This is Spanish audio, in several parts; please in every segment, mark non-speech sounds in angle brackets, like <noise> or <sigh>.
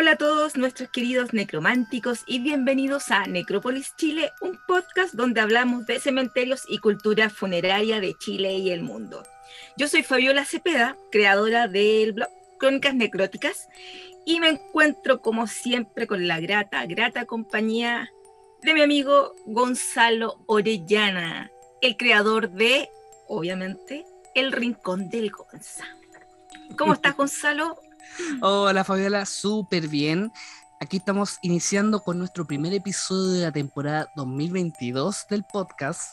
Hola a todos nuestros queridos necrománticos y bienvenidos a Necrópolis Chile, un podcast donde hablamos de cementerios y cultura funeraria de Chile y el mundo. Yo soy Fabiola Cepeda, creadora del blog Crónicas Necróticas, y me encuentro como siempre con la grata, grata compañía de mi amigo Gonzalo Orellana, el creador de, obviamente, El Rincón del Gonza. ¿Cómo <laughs> estás, Gonzalo? Hola, Fabiola, súper bien. Aquí estamos iniciando con nuestro primer episodio de la temporada 2022 del podcast.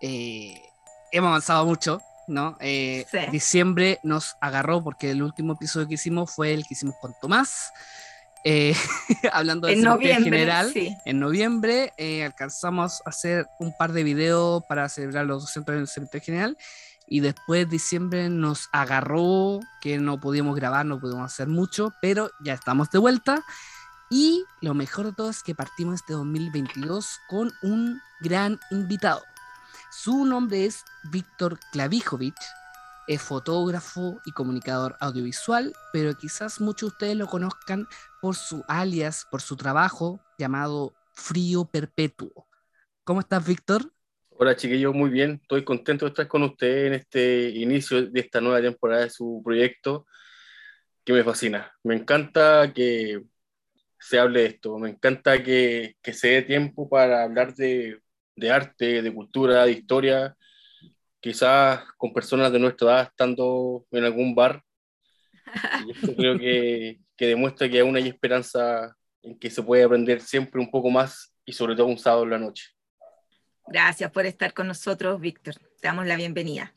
Eh, hemos avanzado mucho, ¿no? Eh, Diciembre nos agarró porque el último episodio que hicimos fue el que hicimos con Tomás. Eh, <laughs> hablando de en general, en noviembre eh, alcanzamos a hacer un par de videos para celebrar los 200 del cementerio general y después diciembre nos agarró que no podíamos grabar, no pudimos hacer mucho, pero ya estamos de vuelta y lo mejor de todo es que partimos este 2022 con un gran invitado. Su nombre es Víctor Klavijovic, es fotógrafo y comunicador audiovisual, pero quizás muchos de ustedes lo conozcan por su alias, por su trabajo llamado Frío Perpetuo. ¿Cómo estás, Víctor? Hola, chiquillos, muy bien. Estoy contento de estar con ustedes en este inicio de esta nueva temporada de su proyecto, que me fascina. Me encanta que se hable de esto, me encanta que, que se dé tiempo para hablar de, de arte, de cultura, de historia, quizás con personas de nuestra edad estando en algún bar. Y esto creo que, <laughs> que, demuestra que aún hay esperanza en que se puede aprender siempre un poco más y sobre todo un sábado en la noche. Gracias por estar con nosotros, Víctor. Te damos la bienvenida.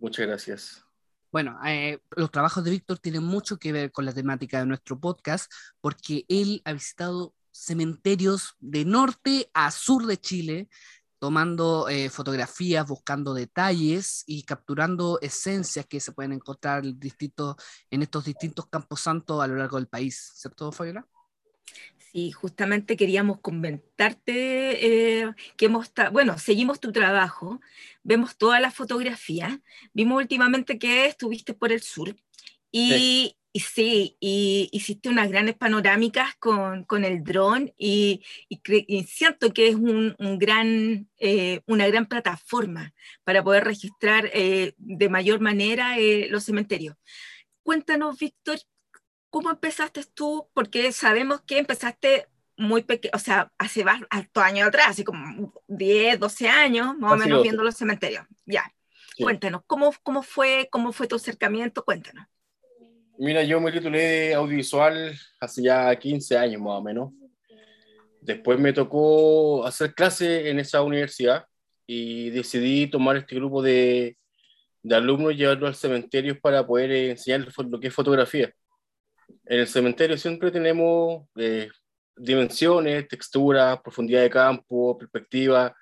Muchas gracias. Bueno, eh, los trabajos de Víctor tienen mucho que ver con la temática de nuestro podcast porque él ha visitado cementerios de norte a sur de Chile, tomando eh, fotografías, buscando detalles y capturando esencias que se pueden encontrar en estos distintos campos santos a lo largo del país, ¿cierto, Fabiola? Sí, justamente queríamos comentarte eh, que hemos, bueno, seguimos tu trabajo, vemos todas las fotografías, vimos últimamente que estuviste por el sur y, y sí, y hiciste unas grandes panorámicas con, con el dron y, y, siento que es un, un gran, eh, una gran plataforma para poder registrar eh, de mayor manera eh, los cementerios. Cuéntanos, Víctor, ¿cómo empezaste tú? Porque sabemos que empezaste muy pequeño, o sea, hace altos años atrás, así como 10, 12 años, más o menos viendo los cementerios. Ya, cuéntanos, ¿cómo, ¿cómo, fue, ¿cómo fue tu acercamiento? Cuéntanos. Mira, yo me titulé de audiovisual hace ya 15 años más o menos. Después me tocó hacer clase en esa universidad y decidí tomar este grupo de, de alumnos y llevarlos al cementerio para poder enseñarles lo que es fotografía. En el cementerio siempre tenemos eh, dimensiones, texturas, profundidad de campo, perspectiva,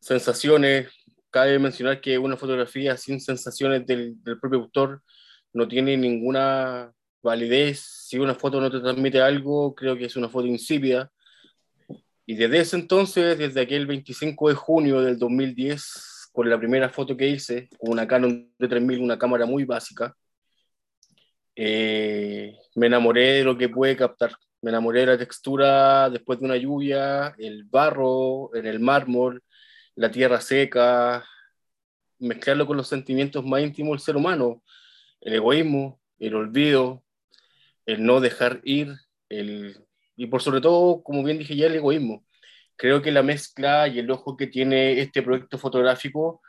sensaciones. Cabe mencionar que una fotografía sin sensaciones del, del propio autor no tiene ninguna validez. Si una foto no te transmite algo, creo que es una foto insípida. Y desde ese entonces, desde aquel 25 de junio del 2010, con la primera foto que hice, con una Canon de 3000, una cámara muy básica, eh, me enamoré de lo que puede captar. Me enamoré de la textura después de una lluvia, el barro en el mármol, la tierra seca, mezclarlo con los sentimientos más íntimos del ser humano, el egoísmo, el olvido, el no dejar ir, el, y por sobre todo, como bien dije ya, el egoísmo. Creo que la mezcla y el ojo que tiene este proyecto fotográfico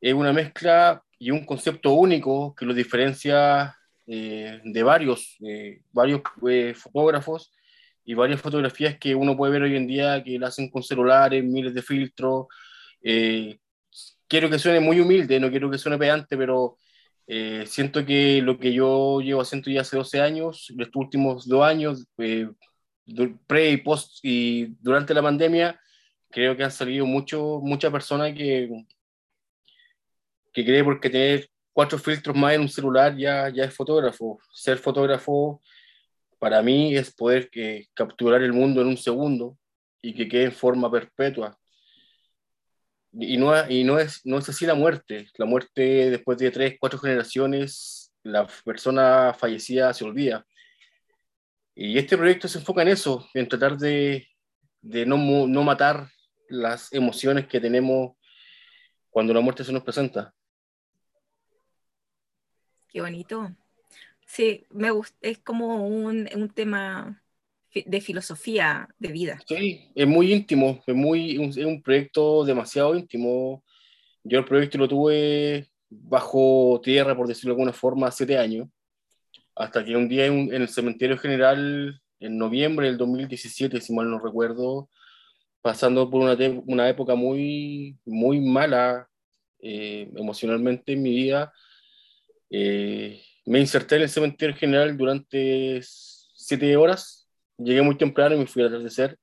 es una mezcla y un concepto único que lo diferencia eh, de varios, eh, varios eh, fotógrafos y varias fotografías que uno puede ver hoy en día que la hacen con celulares, miles de filtros. quiero que suene muy humilde, no quiero que suene pedante, pero eh, siento que lo que yo llevo haciendo ya hace 12 años, estos últimos dos años, eh, pre y post y durante la pandemia, creo que han salido mucho, muchas personas que, que creen porque tener cuatro filtros más en un celular ya, ya es fotógrafo. Ser fotógrafo para mí es poder que, capturar el mundo en un segundo y que quede en forma perpetua y no, y no, es, no es así la muerte. La muerte, después de tres, cuatro generaciones, la persona fallecida se olvida. Y este proyecto se enfoca en eso, en tratar de, de no, no matar las emociones que tenemos cuando la muerte se nos presenta. Qué bonito. Sí, me gusta, es como un, un tema de filosofía de vida. Sí, es muy íntimo, es, muy, es un proyecto demasiado íntimo. Yo el proyecto lo tuve bajo tierra, por decirlo de alguna forma, siete años, hasta que un día en, en el cementerio general, en noviembre del 2017, si mal no recuerdo, pasando por una, una época muy, muy mala eh, emocionalmente en mi vida, eh, me inserté en el cementerio general durante siete horas, llegué muy temprano y me fui al atardecer.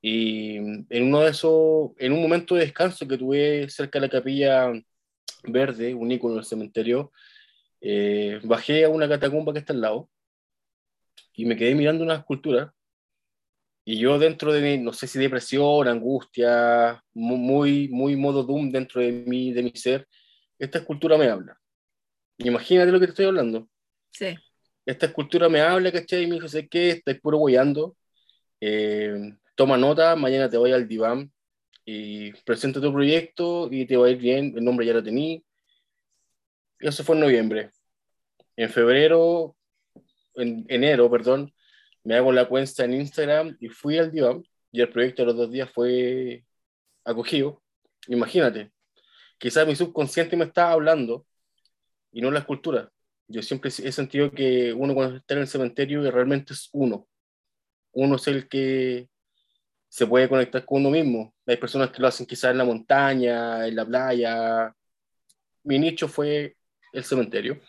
Y en uno de esos, en un momento de descanso que tuve cerca de la capilla verde, un ícono del cementerio, eh, bajé a una catacumba que está al lado y me quedé mirando una escultura y yo dentro de mi, no sé si depresión, angustia, muy, muy modo doom dentro de mí, de mi ser, esta escultura me habla. Imagínate lo que te estoy hablando. Sí. Esta escultura me habla, ¿cachai? Y me dice, sé qué, estás puro guiando. Eh, toma nota, mañana te voy al diván y presenta tu proyecto y te va a ir bien, el nombre ya lo tení. Eso fue en noviembre. En febrero, en enero, perdón, me hago la cuenta en Instagram y fui al diván y el proyecto de los dos días fue acogido. Imagínate, quizás mi subconsciente me estaba hablando y no la escultura. Yo siempre he sentido que uno cuando está en el cementerio realmente es uno. Uno es el que se puede conectar con uno mismo. Hay personas que lo hacen quizás en la montaña, en la playa. Mi nicho fue el cementerio.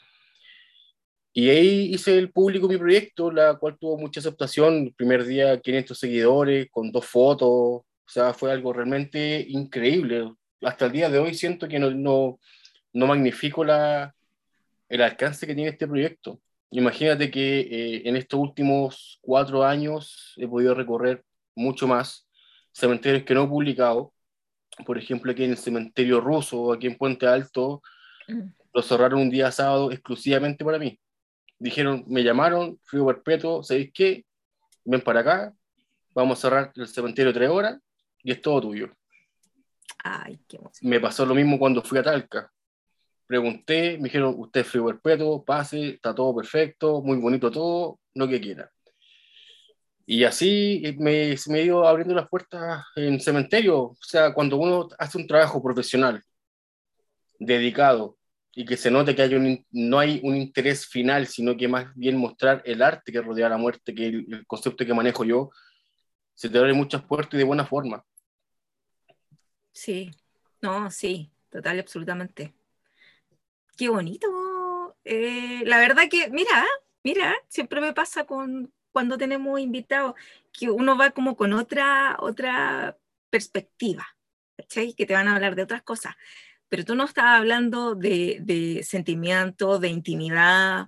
Y ahí hice el público mi proyecto, la cual tuvo mucha aceptación. El primer día 500 seguidores, con dos fotos. O sea, fue algo realmente increíble. Hasta el día de hoy siento que no, no, no magnifico la, el alcance que tiene este proyecto. Imagínate que eh, en estos últimos cuatro años he podido recorrer mucho más cementerios que no he publicado. Por ejemplo, aquí en el cementerio ruso, aquí en Puente Alto, mm. lo cerraron un día sábado exclusivamente para mí dijeron, me llamaron, frío perpetuo, ¿sabéis qué? Ven para acá, vamos a cerrar el cementerio tres horas y es todo tuyo. Ay, qué Me pasó lo mismo cuando fui a Talca. Pregunté, me dijeron, usted es frío perpetuo, pase, está todo perfecto, muy bonito todo, lo que quiera. Y así me, se me ido abriendo las puertas en cementerio. O sea, cuando uno hace un trabajo profesional, dedicado, y que se note que hay un, no hay un interés final, sino que más bien mostrar el arte que rodea la muerte, que el, el concepto que manejo yo, se te abre muchas puertas y de buena forma. Sí, no, sí, total, absolutamente. Qué bonito. Eh, la verdad que, mira, mira, siempre me pasa con cuando tenemos invitados que uno va como con otra, otra perspectiva, ¿cachai? Que te van a hablar de otras cosas pero tú no estás hablando de, de sentimientos, de intimidad,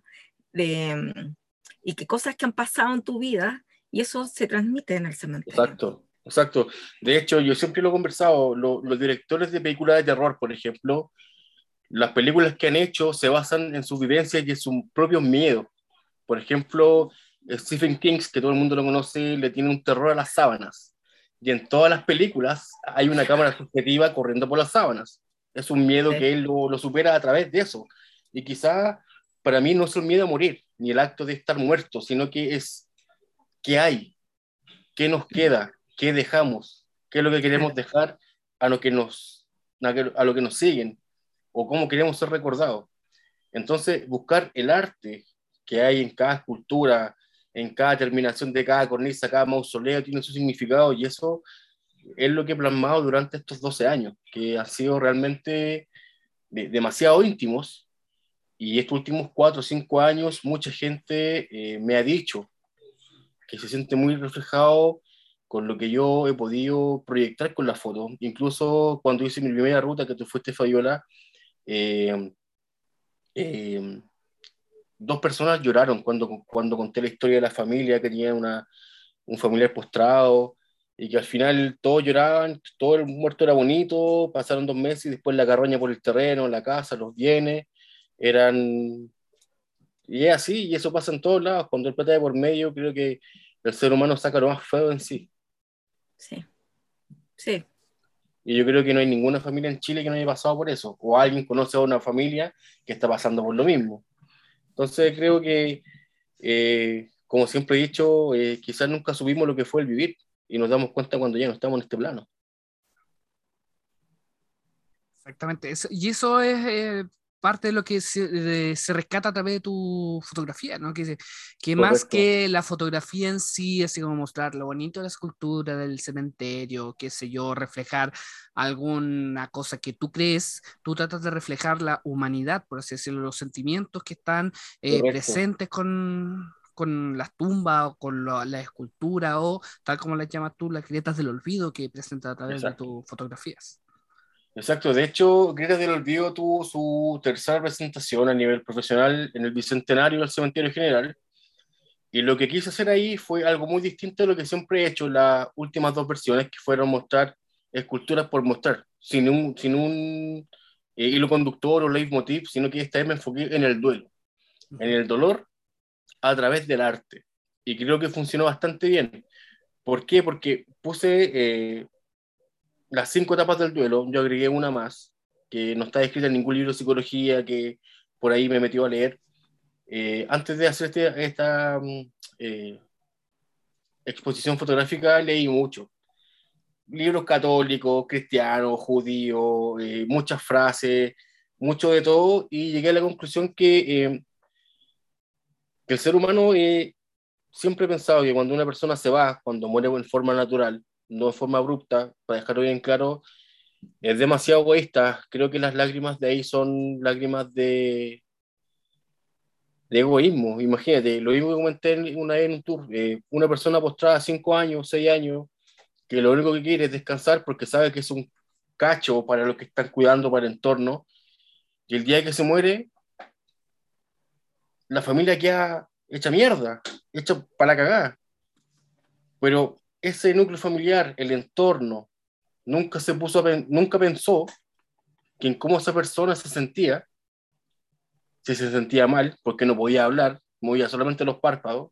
de, mm, y que cosas que han pasado en tu vida, y eso se transmite en el cementerio. Exacto, exacto. De hecho, yo siempre lo he conversado, los directores de películas de terror, por ejemplo, las películas que han hecho se basan en sus vivencias y en sus propios miedos. Por ejemplo, Stephen King, que todo el mundo lo conoce, le tiene un terror a las sábanas. Y en todas las películas hay una cámara subjetiva corriendo por las sábanas. Es un miedo que él lo, supera a través de eso. Y quizá para mí no es el miedo a morir, ni el acto de estar muerto, sino que es qué hay, qué nos queda, qué dejamos, qué es lo que queremos dejar a lo que nos, a lo que nos siguen, o cómo queremos ser recordados. Entonces, buscar el arte que hay en cada escultura, en cada terminación de cada cornisa, cada mausoleo, tiene su significado y eso es lo que he plasmado durante estos 12 años, que han sido realmente demasiado íntimos. Y estos últimos 4 o 5 años, mucha gente eh, me ha dicho que se siente muy reflejado con lo que yo he podido proyectar con la foto. Incluso cuando hice mi primera ruta, que tú fuiste, Fabiola, eh, eh, dos personas lloraron cuando, cuando conté la historia de la familia, que tenía una, un familiar postrado, y que al final todos lloraban, todo el muerto era bonito, pasaron dos meses y después la carroña por el terreno, la casa, los bienes, eran Y es así, y eso pasa en todos lados. Cuando el plata de por medio, creo que el ser humano saca lo más feo en sí. Sí. Sí. Y yo creo que no hay ninguna familia en Chile que no haya pasado por eso. O alguien conoce a una familia que está pasando por lo mismo. Entonces creo que, eh, como siempre he dicho, eh, quizás nunca subimos lo que fue el vivir y nos damos cuenta cuando ya no estamos en este plano. Exactamente. y eso es eh, parte de lo que se, se, rescata a través de tu fotografía, ¿no? Que, que más que la fotografía en sí, así como mostrar lo bonito de la escultura del cementerio, qué sé yo, reflejar alguna cosa que tú crees, tú tratas de reflejar la humanidad, por así decirlo, los sentimientos que están eh, presentes con, con las tumbas o con la, escultura o tal como las llamas tú, las grietas del olvido que presenta a través de tus fotografías. Exacto, de hecho, Grietas del Olvido tuvo su tercera presentación a nivel profesional en el Bicentenario del Cementerio General. Y lo que quise hacer ahí fue algo muy distinto de lo que siempre he hecho en las últimas dos versiones, que fueron mostrar esculturas por mostrar, sin un, sin un eh, hilo conductor o leitmotiv, sino que esta vez me enfoqué en el duelo, en el dolor a través del arte. Y creo que funcionó bastante bien. ¿Por qué? Porque puse eh, las cinco etapas del duelo, yo agregué una más, que no está escrita en ningún libro de psicología que por ahí me metió a leer. Eh, antes de hacer este, esta mm, eh, exposición fotográfica leí mucho. Libros católicos, cristianos, judíos, eh, muchas frases, mucho de todo, y llegué a la conclusión que, que el ser humano siempre he pensado que cuando una persona se va, cuando muere en forma natural, no de forma abrupta, para dejarlo bien claro, es demasiado egoísta. Creo que las lágrimas de ahí son lágrimas de, de egoísmo. Imagínate, lo mismo que comenté una vez en un tour, eh, una persona postrada cinco años, seis años, que lo único que quiere es descansar porque sabe que es un cacho para los que están cuidando para el entorno, y el día que se muere, la familia queda hecha mierda, hecha para la cagada. Pero ese núcleo familiar, el entorno, nunca se puso, nunca pensó que en cómo esa persona se sentía, si se sentía mal, porque no podía hablar, movía solamente los párpados.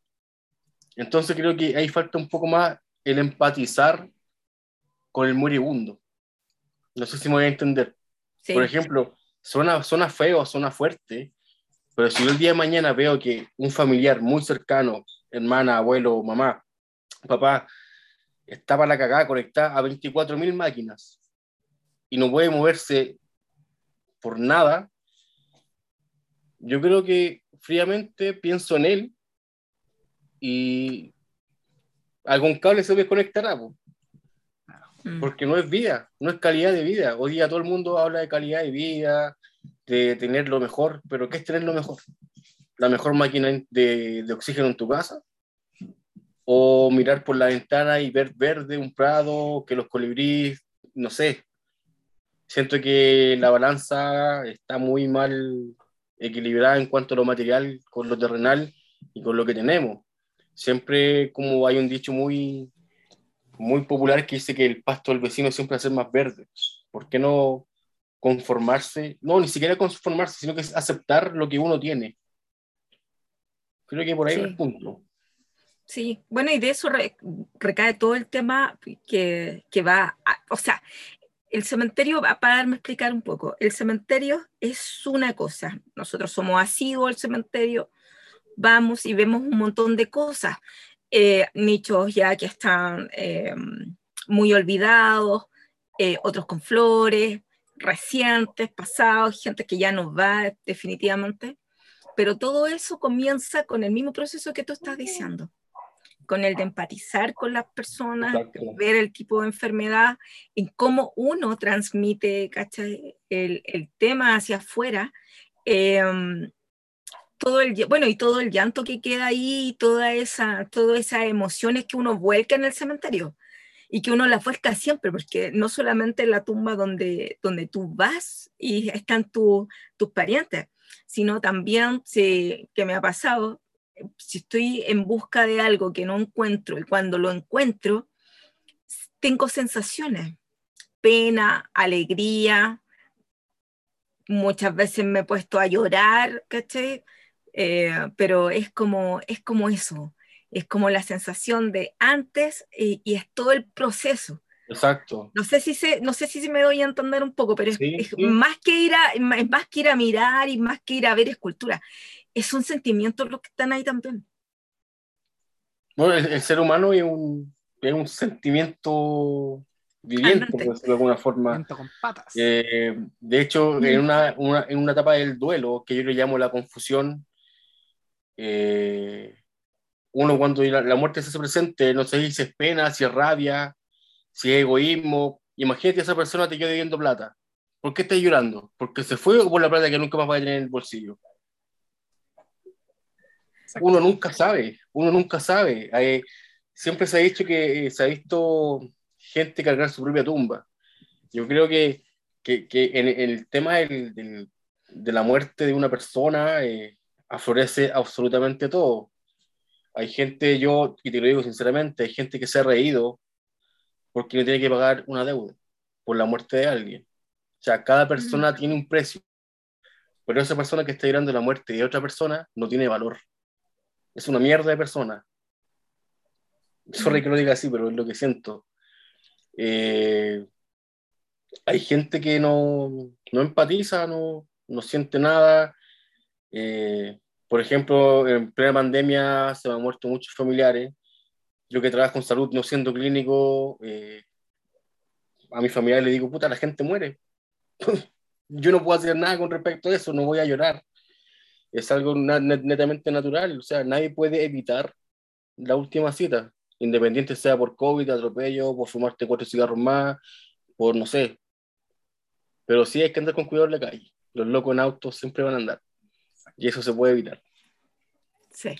Entonces creo que ahí falta un poco más el empatizar con el moribundo. No sé si me voy a entender. Por ejemplo, suena, suena feo, suena fuerte, pero si yo el día de mañana veo que un familiar muy cercano, hermana, abuelo, mamá, papá, está para la cagada conectada a 24.000 máquinas y no puede moverse por nada, yo creo que fríamente pienso en él y algún cable se desconectará, mm. porque no es vida, no es calidad de vida. Hoy día todo el mundo habla de calidad de vida, de tener lo mejor, pero ¿qué es tener lo mejor? ¿La mejor máquina de, de oxígeno en tu casa? O mirar por la ventana y ver verde un prado, que los colibríes, no sé. Siento que la balanza está muy mal equilibrada en cuanto a lo material con lo terrenal y con lo que tenemos. Siempre como hay un dicho muy, muy popular que dice que el pasto del vecino siempre va a ser más verde. ¿Por qué no conformarse? No, ni siquiera conformarse, sino que es aceptar lo que uno tiene. Creo que por ahí es el punto. Sí, bueno, y de eso recae todo el tema que, que va, o sea, el cementerio, para darme a explicar un poco, el cementerio es una cosa, nosotros somos asiduos al cementerio, vamos y vemos un montón de cosas, eh, nichos ya que están eh, muy olvidados, eh, otros con flores, recientes, pasados, gente que ya no va definitivamente, pero todo eso comienza con el mismo proceso que tú estás diciendo con el de empatizar con las personas, ver el tipo de enfermedad, en cómo uno transmite El, el, tema hacia afuera. Em, todo el, bueno, y todo el llanto que queda ahí, toda esa, todas esas emociones que uno vuelca en el cementerio y que uno las vuelca siempre, porque no solamente en la tumba donde, donde tú vas y están tus parientes, sino también, que me ha pasado, si estoy en busca de algo que no encuentro y cuando lo encuentro, tengo sensaciones, pena, alegría, muchas veces me he puesto a llorar, ¿cachai? eh, pero es como, es como eso, es como la sensación de antes y, y es todo el proceso. Exacto. No sé si se, no sé si me doy a entender un poco, pero es, es más que ir a, es más que ir a mirar y más que ir a ver escultura. Es un sentimiento lo que están ahí también. Bueno, el, ser humano es un, es un sentimiento viviente, por decirlo de alguna forma. Con patas. Eh, de hecho, en una, una, en una etapa del duelo, que yo le llamo la confusión, eh, uno cuando la, la, muerte se hace presente, no sé si es pena, si es rabia, si es egoísmo, imagínate esa persona te quedó debiendo plata. ¿Por qué estás llorando? ¿Porque se fue o por la plata que nunca más va a tener en el bolsillo? Uno nunca sabe, uno nunca sabe. Hay, siempre se ha dicho que eh, se ha visto gente cargar su propia tumba. Yo creo que, que, que en, en, el tema del, del, de la muerte de una persona eh, aflorece absolutamente todo. Hay gente, yo, y te lo digo sinceramente, hay gente que se ha reído porque no tiene que pagar una deuda por la muerte de alguien. O sea, cada persona mm. tiene un precio, pero esa persona que está llorando la muerte de otra persona no tiene valor. Es una mierda de persona. Sorry que lo diga así, pero es lo que siento. Eh, hay gente que no, no empatiza, no, no, siente nada. Eh, por ejemplo, en plena pandemia se me han muerto muchos familiares yo que trabajo en salud no siendo clínico, eh, a mi familia le digo, puta, la gente muere. <laughs> yo no puedo hacer nada con respecto a eso, no voy a llorar. Es algo netamente natural, o sea, nadie puede evitar la última cita, independiente sea por COVID, atropello, por fumarte cuatro cigarros más, por no sé. Pero sí hay que andar con cuidado en la calle. Los locos en autos siempre van a andar. Y eso se puede evitar. Sí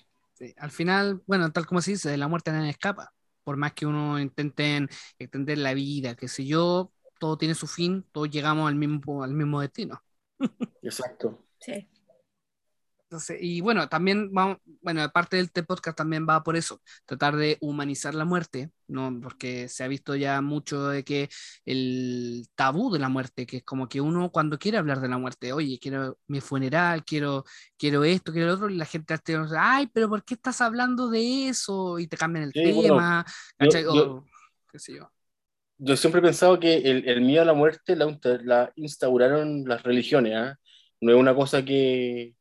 al final, bueno, tal como se dice, la muerte nadie escapa. Por más que uno intente extender la vida, qué sé yo, todo tiene su fin, todos llegamos al mismo, al mismo destino. <laughs> Exacto. Sí y bueno, también vamos, bueno, parte del podcast también va por eso, tratar de humanizar la muerte, ¿no? Porque se ha visto ya mucho de que el tabú de la muerte, que es como que uno cuando quiere hablar de la muerte, oye, quiero mi funeral, quiero, quiero esto, quiero lo otro, y la gente te dice, ay, pero ¿por qué estás hablando de eso? Y te cambian el tema, yo, qué sé yo. Yo siempre he pensado que el, el miedo a la muerte la, la instauraron las religiones, ¿eh? No es una cosa que,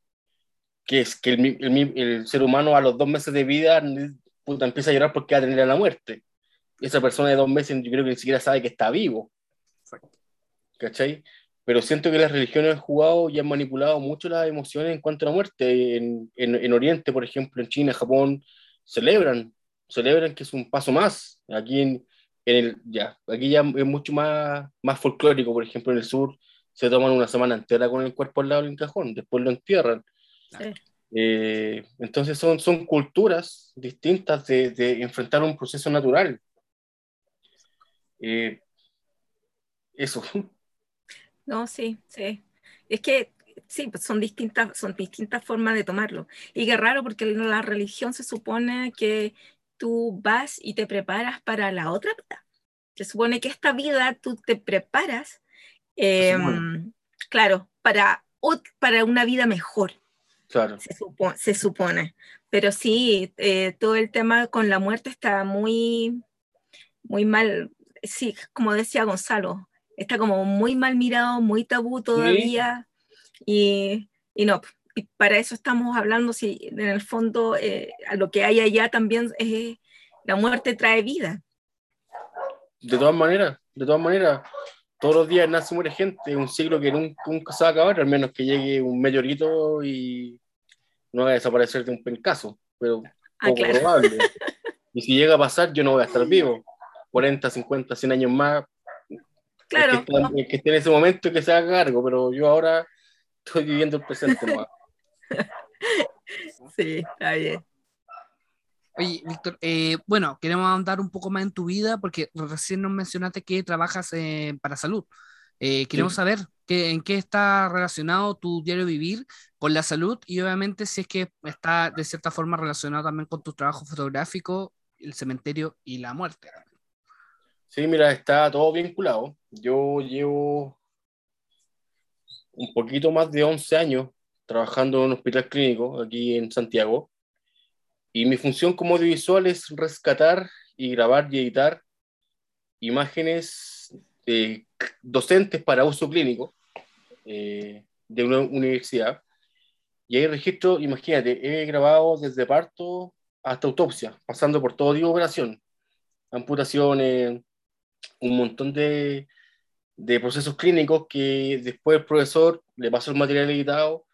que es que el, el, el, ser humano a los dos meses de vida puta, empieza a llorar porque va a tener la muerte. Esa persona de dos meses yo creo que ni siquiera sabe que está vivo. ¿Cachai? Pero siento que las religiones han jugado y han manipulado mucho las emociones en cuanto a la muerte. En, en, en Oriente, por ejemplo, en China, Japón, celebran, celebran que es un paso más. Aquí en, en el, ya, aquí ya es mucho más, más folclórico, por ejemplo, en el sur se toman una semana entera con el cuerpo al lado del cajón, después lo entierran eh, entonces son, son culturas distintas de, de enfrentar un proceso natural. Eh, eso. <laughs> No, sí, sí. Es que sí, pues son distintas, son distintas formas de tomarlo. Y qué raro porque la religión se supone que tú vas y te preparas para la otra vida. Se supone que esta vida tú te preparas, eh, claro, para, para una vida mejor. Se, supone. Pero sí, eh, todo el tema con la muerte está muy, muy mal. Sí, como decía Gonzalo, está como muy mal mirado, muy tabú todavía. Y, y, no, y para eso estamos hablando, si en el fondo eh, a lo que hay allá también es la muerte trae vida. De todas maneras, de todas maneras, todos los días nace y muere gente, un siglo que nunca, nunca, se va a acabar, al menos que llegue un meteorito y no va a desaparecer de un pencazo, pero ah, poco probable. <laughs> y si llega a pasar, yo no voy a estar vivo. 40, 50, 100 años más. Claro. El que, esté en ese momento que se haga cargo, pero yo ahora estoy viviendo el presente más. <laughs> sí, está bien. Oye, Víctor, eh, bueno, queremos andar un poco más en tu vida porque recién nos mencionaste que trabajas eh, para salud. Eh, queremos saber en qué está relacionado tu diario vivir con la salud y obviamente si es que está de cierta forma relacionado también con tu trabajo fotográfico, el cementerio y la muerte. Sí, mira, está todo vinculado. Yo llevo un poquito más de 11 años trabajando en un hospital clínico aquí en Santiago. Y mi función como audiovisual es rescatar y grabar y editar imágenes eh, docentes para uso clínico eh, de una universidad. Y ahí registro, imagínate, he grabado desde parto hasta autopsia, pasando por todo tipo de operación, amputaciones, un montón de, de procesos clínicos que después el profesor le pasa el material editado,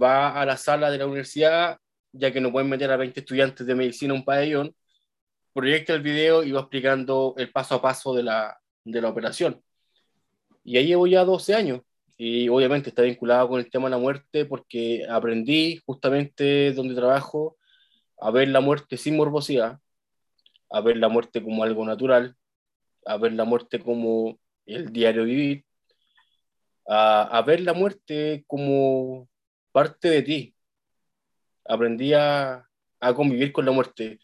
va a la sala de la universidad, ya que no pueden meter a 20 estudiantes de medicina en un pabellón, proyecta el video y va explicando el paso a paso de la, de la operación. Y ahí llevo ya 12 años y obviamente está vinculado con el tema de la muerte porque aprendí justamente donde trabajo a ver la muerte sin morbosidad, a ver la muerte como algo natural, a ver la muerte como el diario vivir, a, ver la muerte como parte de ti. Aprendí a, a convivir con la muerte.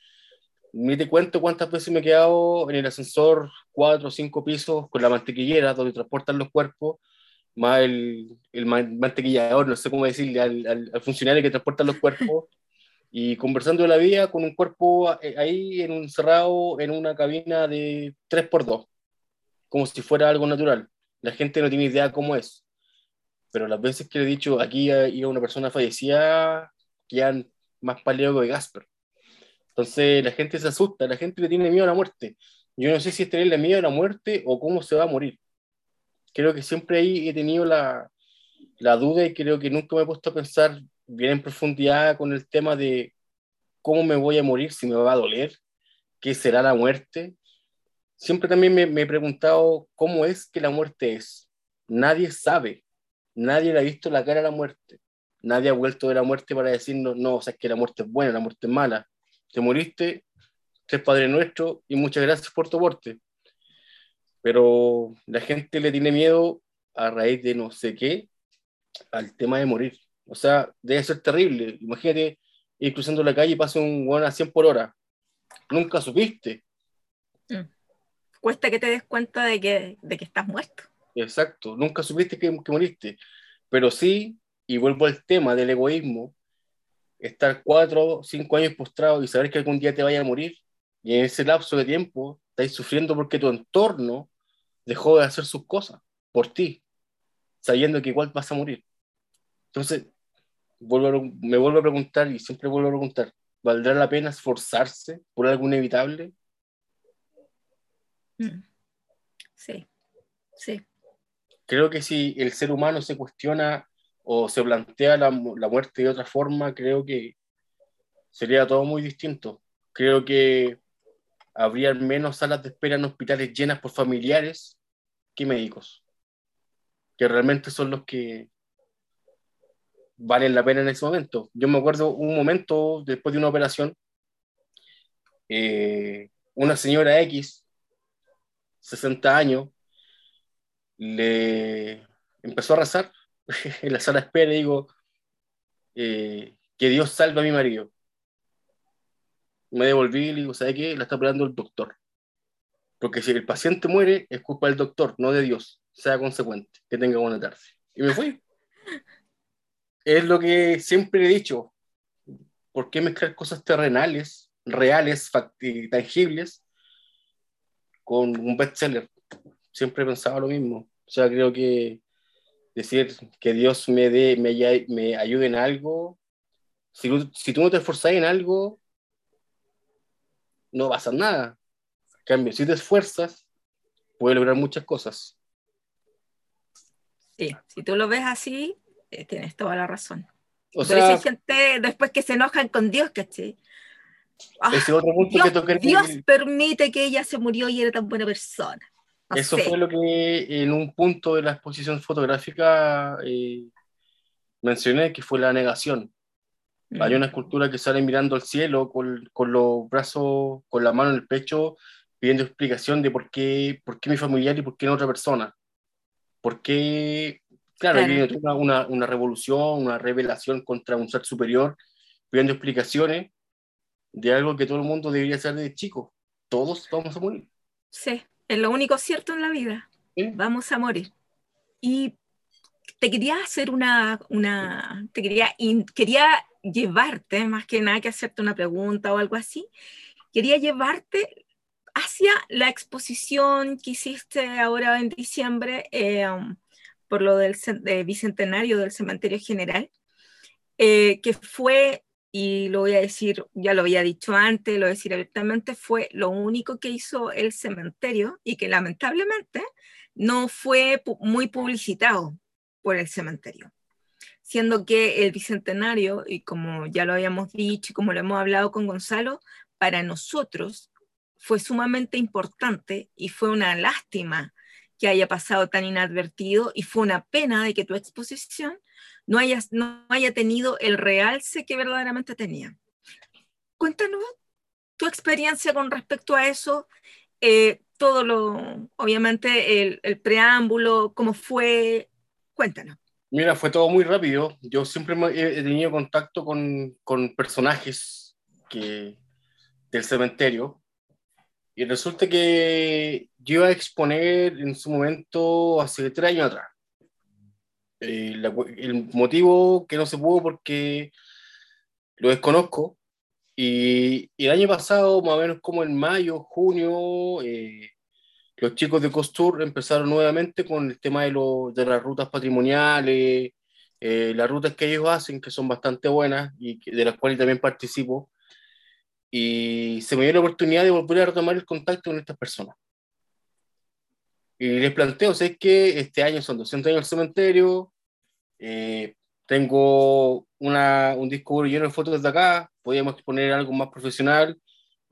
Ni te cuento cuántas veces me he quedado en el ascensor cuatro o cinco pisos con la mantequillera donde transportan los cuerpos, más el, el mantequillador, no sé cómo decirle, al, al, funcionario que transporta los cuerpos, y conversando de la vida con un cuerpo eh, ahí en un cerrado en una cabina de 3x2, como si fuera algo natural. La gente no tiene idea cómo es. Pero las veces que le he dicho, aquí iba una persona fallecida, quedan más pálido que Gasper. Entonces la gente se asusta, la gente le tiene miedo a la muerte. Yo no sé si es tenerle miedo a la muerte o cómo se va a morir. Creo que siempre ahí he tenido la, la duda y creo que nunca me he puesto a pensar bien en profundidad con el tema de cómo me voy a morir, si me va a doler, qué será la muerte. Siempre también me, he preguntado cómo es que la muerte es. Nadie sabe, nadie le ha visto la cara a la muerte, nadie ha vuelto de la muerte para decirnos, no, o sea, que la muerte es buena, la muerte es mala. Te moriste, tres Padre Nuestro y muchas gracias por tu aporte. Pero la gente le tiene miedo a raíz de no sé qué al tema de morir. O sea, debe ser terrible. Imagínate ir cruzando la calle y pasa un guano a 100 por hora. Nunca supiste. Mm. Cuesta que te des cuenta de que, de que estás muerto. Exacto, nunca supiste que, que moriste. Pero sí, y vuelvo al tema del egoísmo, estar cuatro o cinco años postrado y saber que algún día te vaya a morir, y en ese lapso de tiempo estás sufriendo porque tu entorno dejó de hacer sus cosas por ti, sabiendo que igual vas a morir. Entonces, vuelvo me vuelvo a preguntar y siempre vuelvo a preguntar, ¿valdrá la pena esforzarse por algo inevitable? Mm. Sí, sí. Creo que si el ser humano se cuestiona o se plantea la, la muerte de otra forma, creo que sería todo muy distinto. Creo que habría menos salas de espera en hospitales llenas por familiares que médicos, que realmente son los que valen la pena en ese momento. Yo me acuerdo un momento después de una operación, eh, una señora X, 60 años, le empezó a rezar <laughs> en la sala de espera y digo, eh, que Dios salve a mi marido. Me devolví y le digo, ¿sabe qué? La está operando el doctor. Porque si el paciente muere, es culpa del doctor, no de Dios. Sea consecuente. Que tenga buena tarde. Y me fui. Es lo que siempre he dicho. ¿Por qué mezclar cosas terrenales, reales, tangibles, con un bestseller? Siempre he pensado lo mismo. O sea, creo que decir que Dios me, dé, me, me ayude en algo. Si, si, tú no te esforzas en algo, no va a nada. En cambio, si te esfuerzas, puedes lograr muchas cosas. Sí, si tú lo ves así, eh, tienes toda la razón. O sea, hay gente después que se enojan con Dios, ¿caché? Ah, ese otro punto Dios, que Dios permite que ella se murió y era tan buena persona. Eso fue lo que en un punto de la exposición fotográfica eh, mencioné, que fue la negación. Hay mm. una escultura que sale mirando al cielo con, con, los brazos, con la mano en el pecho, pidiendo explicación de por qué, por qué mi familiar y por qué no otra persona. ¿Por qué? Claro, claro. Hay una, una, revolución, una revelación contra un ser superior, pidiendo explicaciones de algo que todo el mundo debería ser de chico. Todos vamos a morir. Sí. Es lo único cierto en la vida. Vamos a morir. Y te quería hacer una, una te quería, quería llevarte, más que nada que hacerte una pregunta o algo así, quería llevarte hacia la exposición que hiciste ahora en diciembre eh, por lo del bicentenario del cementerio general, eh, que fue, y lo voy a decir, ya lo había dicho antes, lo voy a decir abiertamente, fue lo único que hizo el cementerio y que lamentablemente no fue muy publicitado por el cementerio. Siendo que el bicentenario, y como ya lo habíamos dicho y como lo hemos hablado con Gonzalo, para nosotros fue sumamente importante y fue una lástima que haya pasado tan inadvertido y fue una pena de que tu exposición no haya, no haya tenido el realce que verdaderamente tenía. Cuéntanos tu experiencia con respecto a eso, eh, todo lo, obviamente, el, el, preámbulo, cómo fue, cuéntanos. Mira, fue todo muy rápido. Yo siempre he tenido contacto con, con personajes que, del cementerio y resulta que yo iba a exponer en su momento hace tres años atrás. Eh, el motivo que no se pudo porque lo desconozco. Y, el año pasado, más o menos como en mayo, junio, eh, los chicos de Costur empezaron nuevamente con el tema de, lo, de las rutas patrimoniales, eh, las rutas que ellos hacen, que son bastante buenas y de las cuales también participo y se me dio la oportunidad de volver a retomar el contacto con estas personas. Y les planteo, sé que este año son 200 años del cementerio, eh, tengo una, un disco lleno de fotos desde acá, podríamos exponer algo más profesional,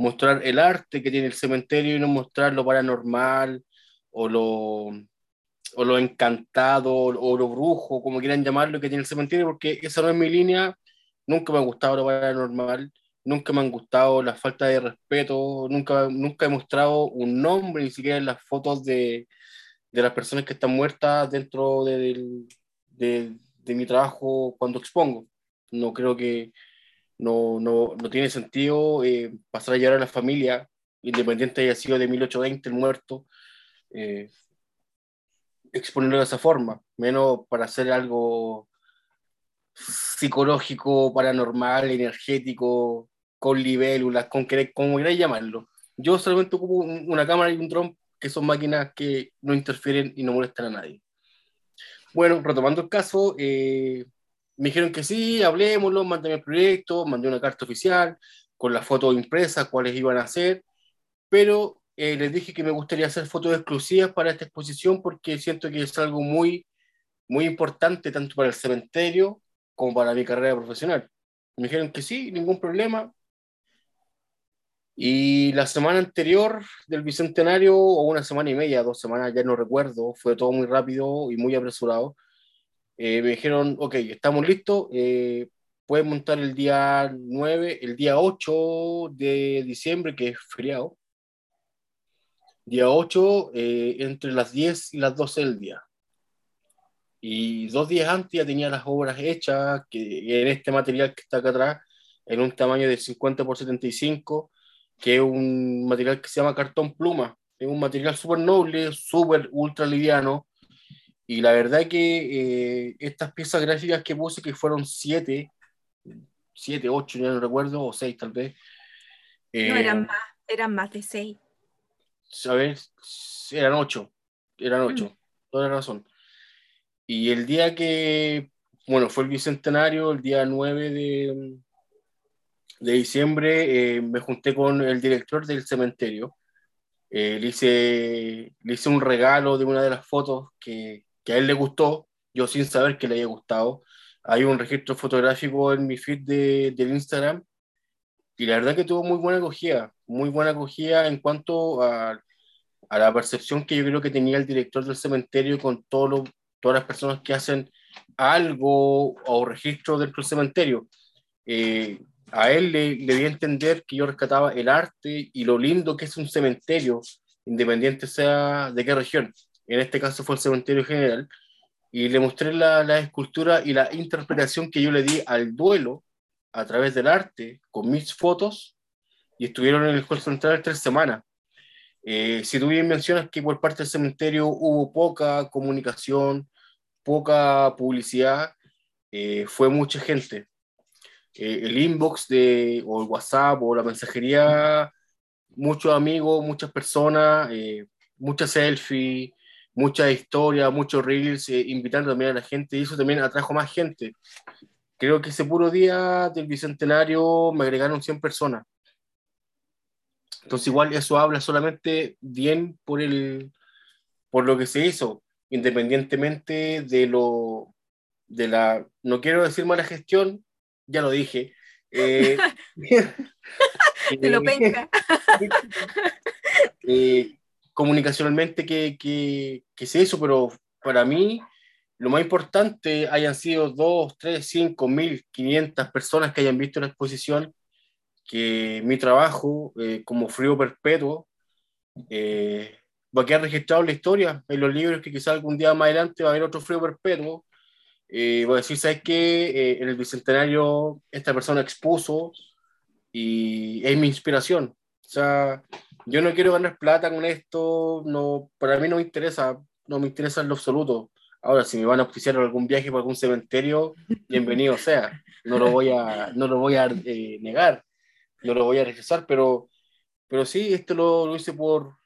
mostrar el arte que tiene el cementerio y no mostrar lo paranormal o lo, o lo encantado o lo brujo, como quieran llamarlo, que tiene el cementerio, porque esa no es mi línea, nunca me ha gustado lo paranormal, nunca me han gustado la falta de respeto, nunca, nunca he mostrado un nombre, ni siquiera en las fotos de, de las personas que están muertas dentro de, de, de, mi trabajo cuando expongo. No creo que no, no, no tiene sentido eh, pasar a llevar a la familia, independiente haya sido de 1820 el muerto, eh, exponerlo de esa forma, menos para hacer algo psicológico, paranormal, energético, con libélulas, con como queráis llamarlo. Yo solamente ocupo una cámara y un dron, que son máquinas que no interfieren y no molestan a nadie. Bueno, retomando el caso, eh, me dijeron que sí, hablemoslo, mandé el proyecto, mandé una carta oficial con las fotos impresas, cuáles iban a hacer, pero eh, les dije que me gustaría hacer fotos exclusivas para esta exposición porque siento que es algo muy, muy importante tanto para el cementerio como para mi carrera profesional. Me dijeron que sí, ningún problema. Y la semana anterior del Bicentenario, o una semana y media, dos semanas, ya no recuerdo, fue todo muy rápido y muy apresurado. Eh, me dijeron, ok, estamos listos, eh, pueden montar el día 9, el día 8 de diciembre, que es feriado. Día 8, eh, entre las 10 y las 12 del día. Y dos días antes ya tenía las obras hechas, que en este material que está acá atrás, en un tamaño de 50 por 75, que es un material que se llama cartón pluma. Es un material súper noble, súper ultra liviano. Y la verdad que eh, estas piezas gráficas que puse, que fueron siete, siete, ocho, ya no recuerdo, o seis tal vez. no, eran eh, más, eran más de seis. A ver, eran ocho, eran ocho, mm. toda la razón. Y el día que, bueno, fue el bicentenario, el día 9 de, de diciembre, eh, me junté con el director del cementerio. Eh, le, hice, le hice un regalo de una de las fotos que, que, a él le gustó, yo sin saber que le haya gustado. Hay un registro fotográfico en mi feed de, del Instagram y la verdad que tuvo muy buena acogida, muy buena acogida en cuanto a, la percepción que yo creo que tenía el director del cementerio con todo lo, todas las personas que hacen algo o registro dentro del cementerio. Eh, a él le, le di a entender que yo rescataba el arte y lo lindo que es un cementerio, independiente sea de qué región. En este caso fue el cementerio general. Y le mostré la, la escultura y la interpretación que yo le di al duelo a través del arte, con mis fotos, y estuvieron en el Hall Central tres semanas. Eh, si tú bien mencionas que por parte del cementerio hubo poca comunicación, poca publicidad, eh, fue mucha gente. Eh, el inbox de, o el WhatsApp o la mensajería, muchos amigos, muchas personas, eh, muchas selfies, muchas historias, muchos reels, invitando también a la gente y eso también atrajo más gente. Creo que ese puro día del Bicentenario me agregaron 100 personas. Entonces igual eso habla solamente bien por, el, por lo que se hizo, independientemente de lo, de la, no quiero decir mala gestión, ya lo dije. Eh, <laughs> Te lo <laughs> penca. <laughs> Eh, comunicacionalmente que, que, que se hizo, pero para mí lo más importante hayan sido 2, 3, 5, 1500 personas que hayan visto la exposición que mi trabajo eh, como frío perpetuo eh, va a quedar registrado en la historia, en los libros que quizá algún día más adelante va a haber otro frío perpetuo. Eh, voy a decir, ¿sabes qué? Eh, en el Bicentenario esta persona expuso y es mi inspiración. O sea, yo no quiero ganar plata con esto, no, para mí no me interesa, no me interesa en lo absoluto. Ahora, si me van a oficiar algún viaje por algún cementerio, bienvenido sea. No lo voy a, no lo voy a negar no lo voy a regresar, pero, pero sí, esto lo, lo, hice por,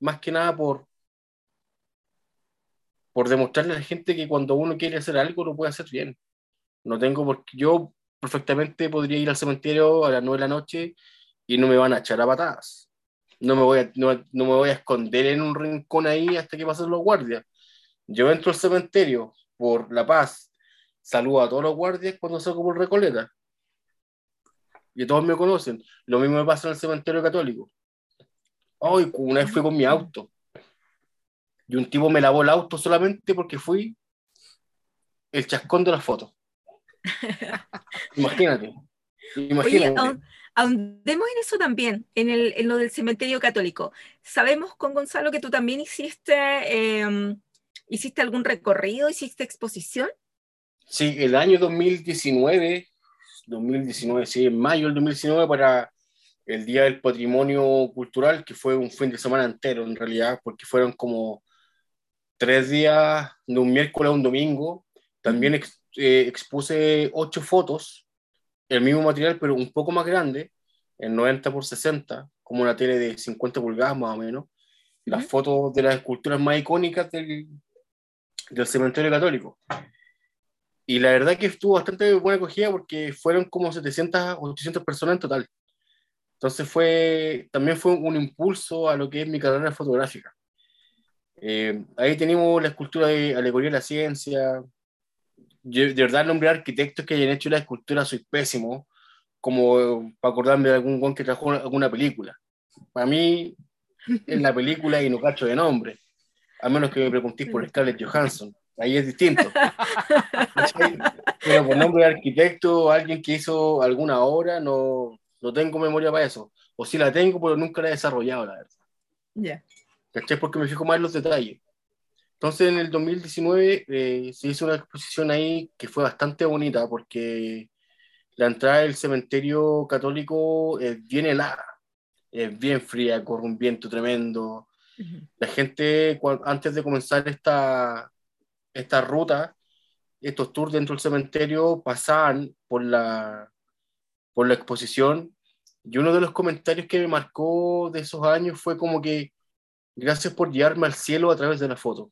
más que nada por, por demostrarle a la gente que cuando uno quiere hacer algo lo puede hacer bien. No tengo porque yo perfectamente podría ir al cementerio a las nueve de la noche y no me van a echar a patadas. No me voy a, no, no me voy a esconder en un rincón ahí hasta que pasen los guardias. Yo entro al cementerio por la paz, saludo a todos los guardias cuando salgo por Recoleta y todos me conocen. Lo mismo me pasa en el cementerio católico. Hoy, una vez fui con mi auto y un tipo me lavó el auto solamente porque fui el chascón de la foto. imagínate. <laughs> Imagínate. Oye, ahondemos en eso también, en, el, en, lo del cementerio católico. Sabemos con Gonzalo que tú también hiciste, eh, hiciste algún recorrido, hiciste exposición. Sí, el año 2019 2019, sí, en mayo del 2019 para el Día del Patrimonio Cultural, que fue un fin de semana entero en realidad, porque fueron como tres días, de un miércoles a un domingo. También ex, eh, expuse ocho fotos, el mismo material, pero un poco más grande, en 90 por 60, como una tele de 50 pulgadas más o menos. Las fotos de las esculturas más icónicas del, del cementerio católico. Y la verdad que estuvo bastante buena acogida porque fueron como 700 o 800 personas en total. Entonces fue, también fue un impulso a lo que es mi carrera fotográfica. Eh, ahí tenemos la escultura de Alegoría de la Ciencia. Yo, de verdad, el nombre de arquitectos que hayan hecho la escultura soy pésimo, como para acordarme de algún guan que trajo alguna película. Para mí, en la película y no cacho de nombre, a menos que me preguntéis por Scarlett Johansson ahí es distinto. Pero por nombre de arquitecto, alguien que hizo alguna obra, no, no tengo memoria para eso. O sí la tengo, pero nunca la he desarrollado, la verdad. Ya. ¿Cachai? Porque me fijo más en los detalles. Entonces, en el 2019 eh, se hizo una exposición ahí que fue bastante bonita porque la entrada del cementerio católico es bien helada, es bien fría, corre un viento tremendo. Uh -huh. La gente, antes de comenzar esta, esta ruta, estos tours dentro del cementerio pasaban por la, por la exposición y uno de los comentarios que me marcó de esos años fue como que gracias por llevarme al cielo a través de la foto.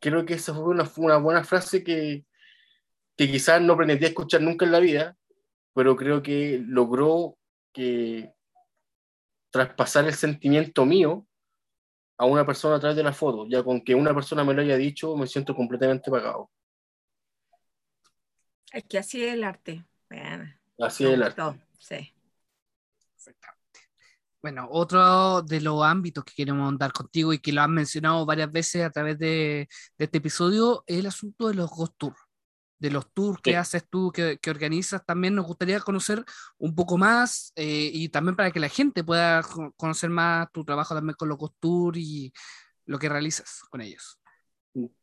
Creo que esa fue una, una buena frase que, que quizás no pretendía escuchar nunca en la vida, pero creo que logró que traspasar el sentimiento mío a una persona a través de la foto. Ya con que una persona me lo haya dicho, me siento completamente pagado. Es que así es el arte. Bueno, así es el arte. Sí. Bueno, otro de los ámbitos que queremos dar contigo y que lo has mencionado varias veces a través de, de este episodio es el asunto de los Ghost Tours de los tours sí. que haces tú, que, que, organizas, también nos gustaría conocer un poco más eh, y también para que la gente pueda conocer más tu trabajo también con los Ghost Tours y lo que realizas con ellos.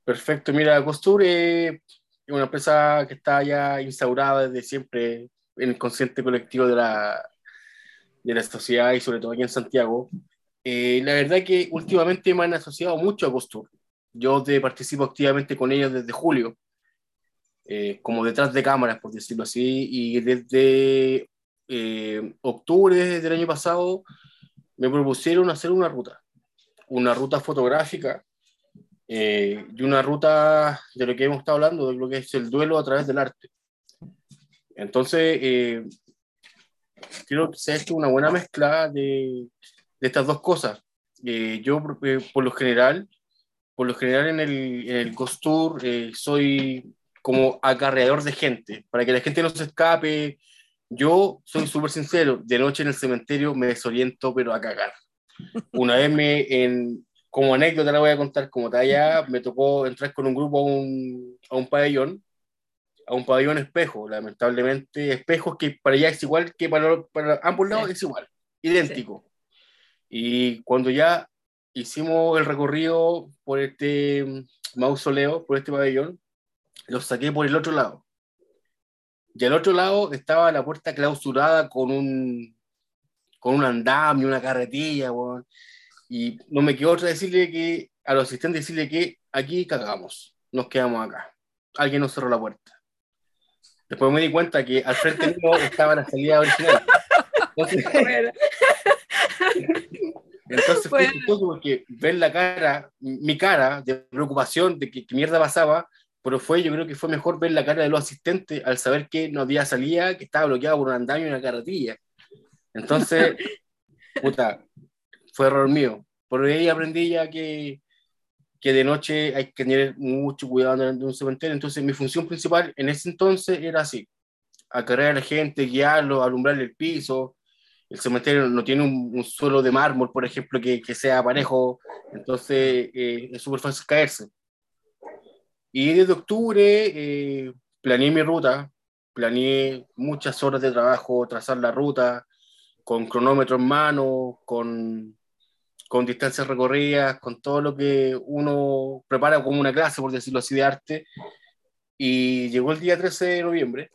Perfecto, mira, Ghost Tour es una empresa que está ya instaurada desde siempre en el consciente colectivo de la, de la sociedad y sobre todo aquí en Santiago. Eh, la verdad que últimamente me han asociado mucho a Ghost Tour yo te participo activamente con ellos desde julio, eh, como detrás de cámaras, por decirlo así, y desde eh, octubre del año pasado me propusieron hacer una ruta, una ruta fotográfica eh, y una ruta de lo que hemos estado hablando, de lo que es el duelo a través del arte. Entonces, eh, creo que se ha hecho una buena mezcla de, de estas dos cosas. Eh, yo, eh, por lo general, por lo general en el, en el Ghost Tour eh, soy como acarreador de gente, para que la gente no se escape. Yo soy súper sincero, de noche en el cementerio me desoriento, pero a cagar. Una vez me, en, como anécdota la voy a contar, como talla, me tocó entrar con un grupo a un, a un pabellón, a un pabellón espejo, lamentablemente, espejos que para allá es igual que para, para ambos lados es igual, idéntico. Y cuando ya hicimos el recorrido por este mausoleo, por este pabellón, los saqué por el otro lado. Y al otro lado estaba la puerta clausurada con un, con un andamio, una carretilla, weón. Y no me quedó otra decirle que, a los asistentes decirle que aquí cagamos, nos quedamos acá. Alguien nos cerró la puerta. Después me di cuenta que al frente mío estaba la salida original. Entonces, <laughs> Bueno, <laughs> Entonces fue Bueno. chistoso porque ver la cara, mi cara de preocupación de que, qué mierda pasaba, pero fue, yo creo que fue mejor ver la cara de los asistentes al saber que no había salida, que estaba bloqueado por un andamio y una carretilla. Entonces, <laughs> puta, fue error mío. Por ahí aprendí ya que, que de noche hay que tener mucho cuidado en un cementerio. Entonces, mi función principal en ese entonces era así: acarrear a la gente, guiarlo, alumbrar el piso, el cementerio no tiene un, un suelo de mármol, por ejemplo, que, que sea parejo, entonces eh, es súper fácil caerse. Y desde octubre eh, planeé mi ruta, planeé muchas horas de trabajo, trazar la ruta, con cronómetro en mano, con, con distancias recorridas, con todo lo que uno prepara como una clase, por decirlo así, de arte. Y llegó el día 13 de noviembre,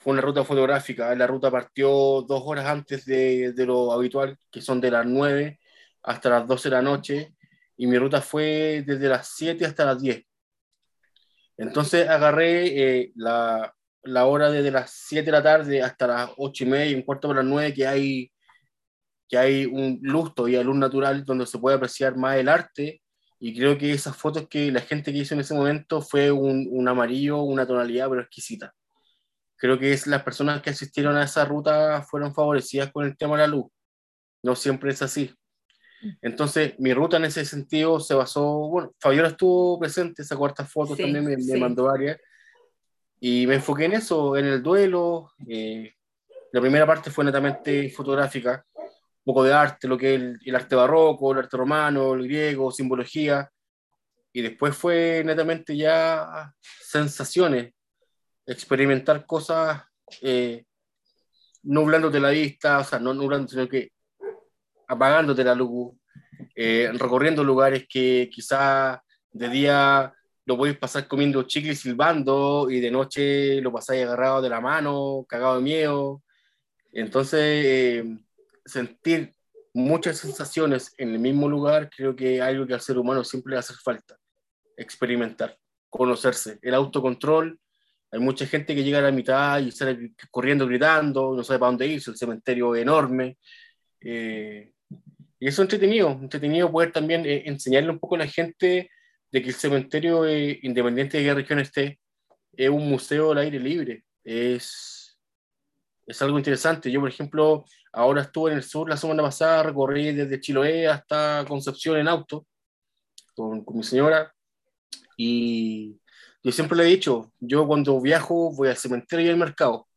fue una ruta fotográfica. La ruta partió dos horas antes de, de, lo habitual, que son de las 9 hasta las 12 de la noche, y mi ruta fue desde las 7 hasta las 10. Entonces agarré eh, la, la, hora desde las 7 de la tarde hasta las 8 y media, un cuarto para las 9, que hay, que hay un lustro y luz natural donde se puede apreciar más el arte. Y creo que esas fotos que la gente que hizo en ese momento fue un, un amarillo, una tonalidad, pero exquisita creo que es las personas que asistieron a esa ruta fueron favorecidas con el tema de la luz. No siempre es así. Entonces, mi ruta en ese sentido se basó, bueno, Fabiola estuvo presente, esa cuarta foto Sí, también me, me sí. mandó varias, y me enfoqué en eso, en el duelo. eh, la primera parte fue netamente fotográfica, un poco de arte, lo que es el, el arte barroco, el arte romano, el griego, simbología, y después fue netamente ya sensaciones, experimentar cosas eh, nublándote la vista, o sea, no nublándote, sino que apagándote la luz, eh, recorriendo lugares que quizá de día lo podéis pasar comiendo chicle y silbando, y de noche lo pasáis agarrado de la mano, cagado de miedo. Entonces, eh, sentir muchas sensaciones en el mismo lugar, creo que algo que al ser humano siempre le hace falta, experimentar, conocerse, el autocontrol hay mucha gente que llega a la mitad y sale corriendo, gritando, no sabe para dónde irse, el cementerio es enorme. Eh, y eso es entretenido, entretenido poder también eh, enseñarle un poco a la gente de que el cementerio, eh, independiente de qué región esté, es un museo al aire libre. Es, es algo interesante. Yo, por ejemplo, ahora estuve en el sur la semana pasada, recorrí desde Chiloé hasta Concepción en auto con, con mi señora y yo siempre le he dicho, yo cuando viajo voy al cementerio y al mercado,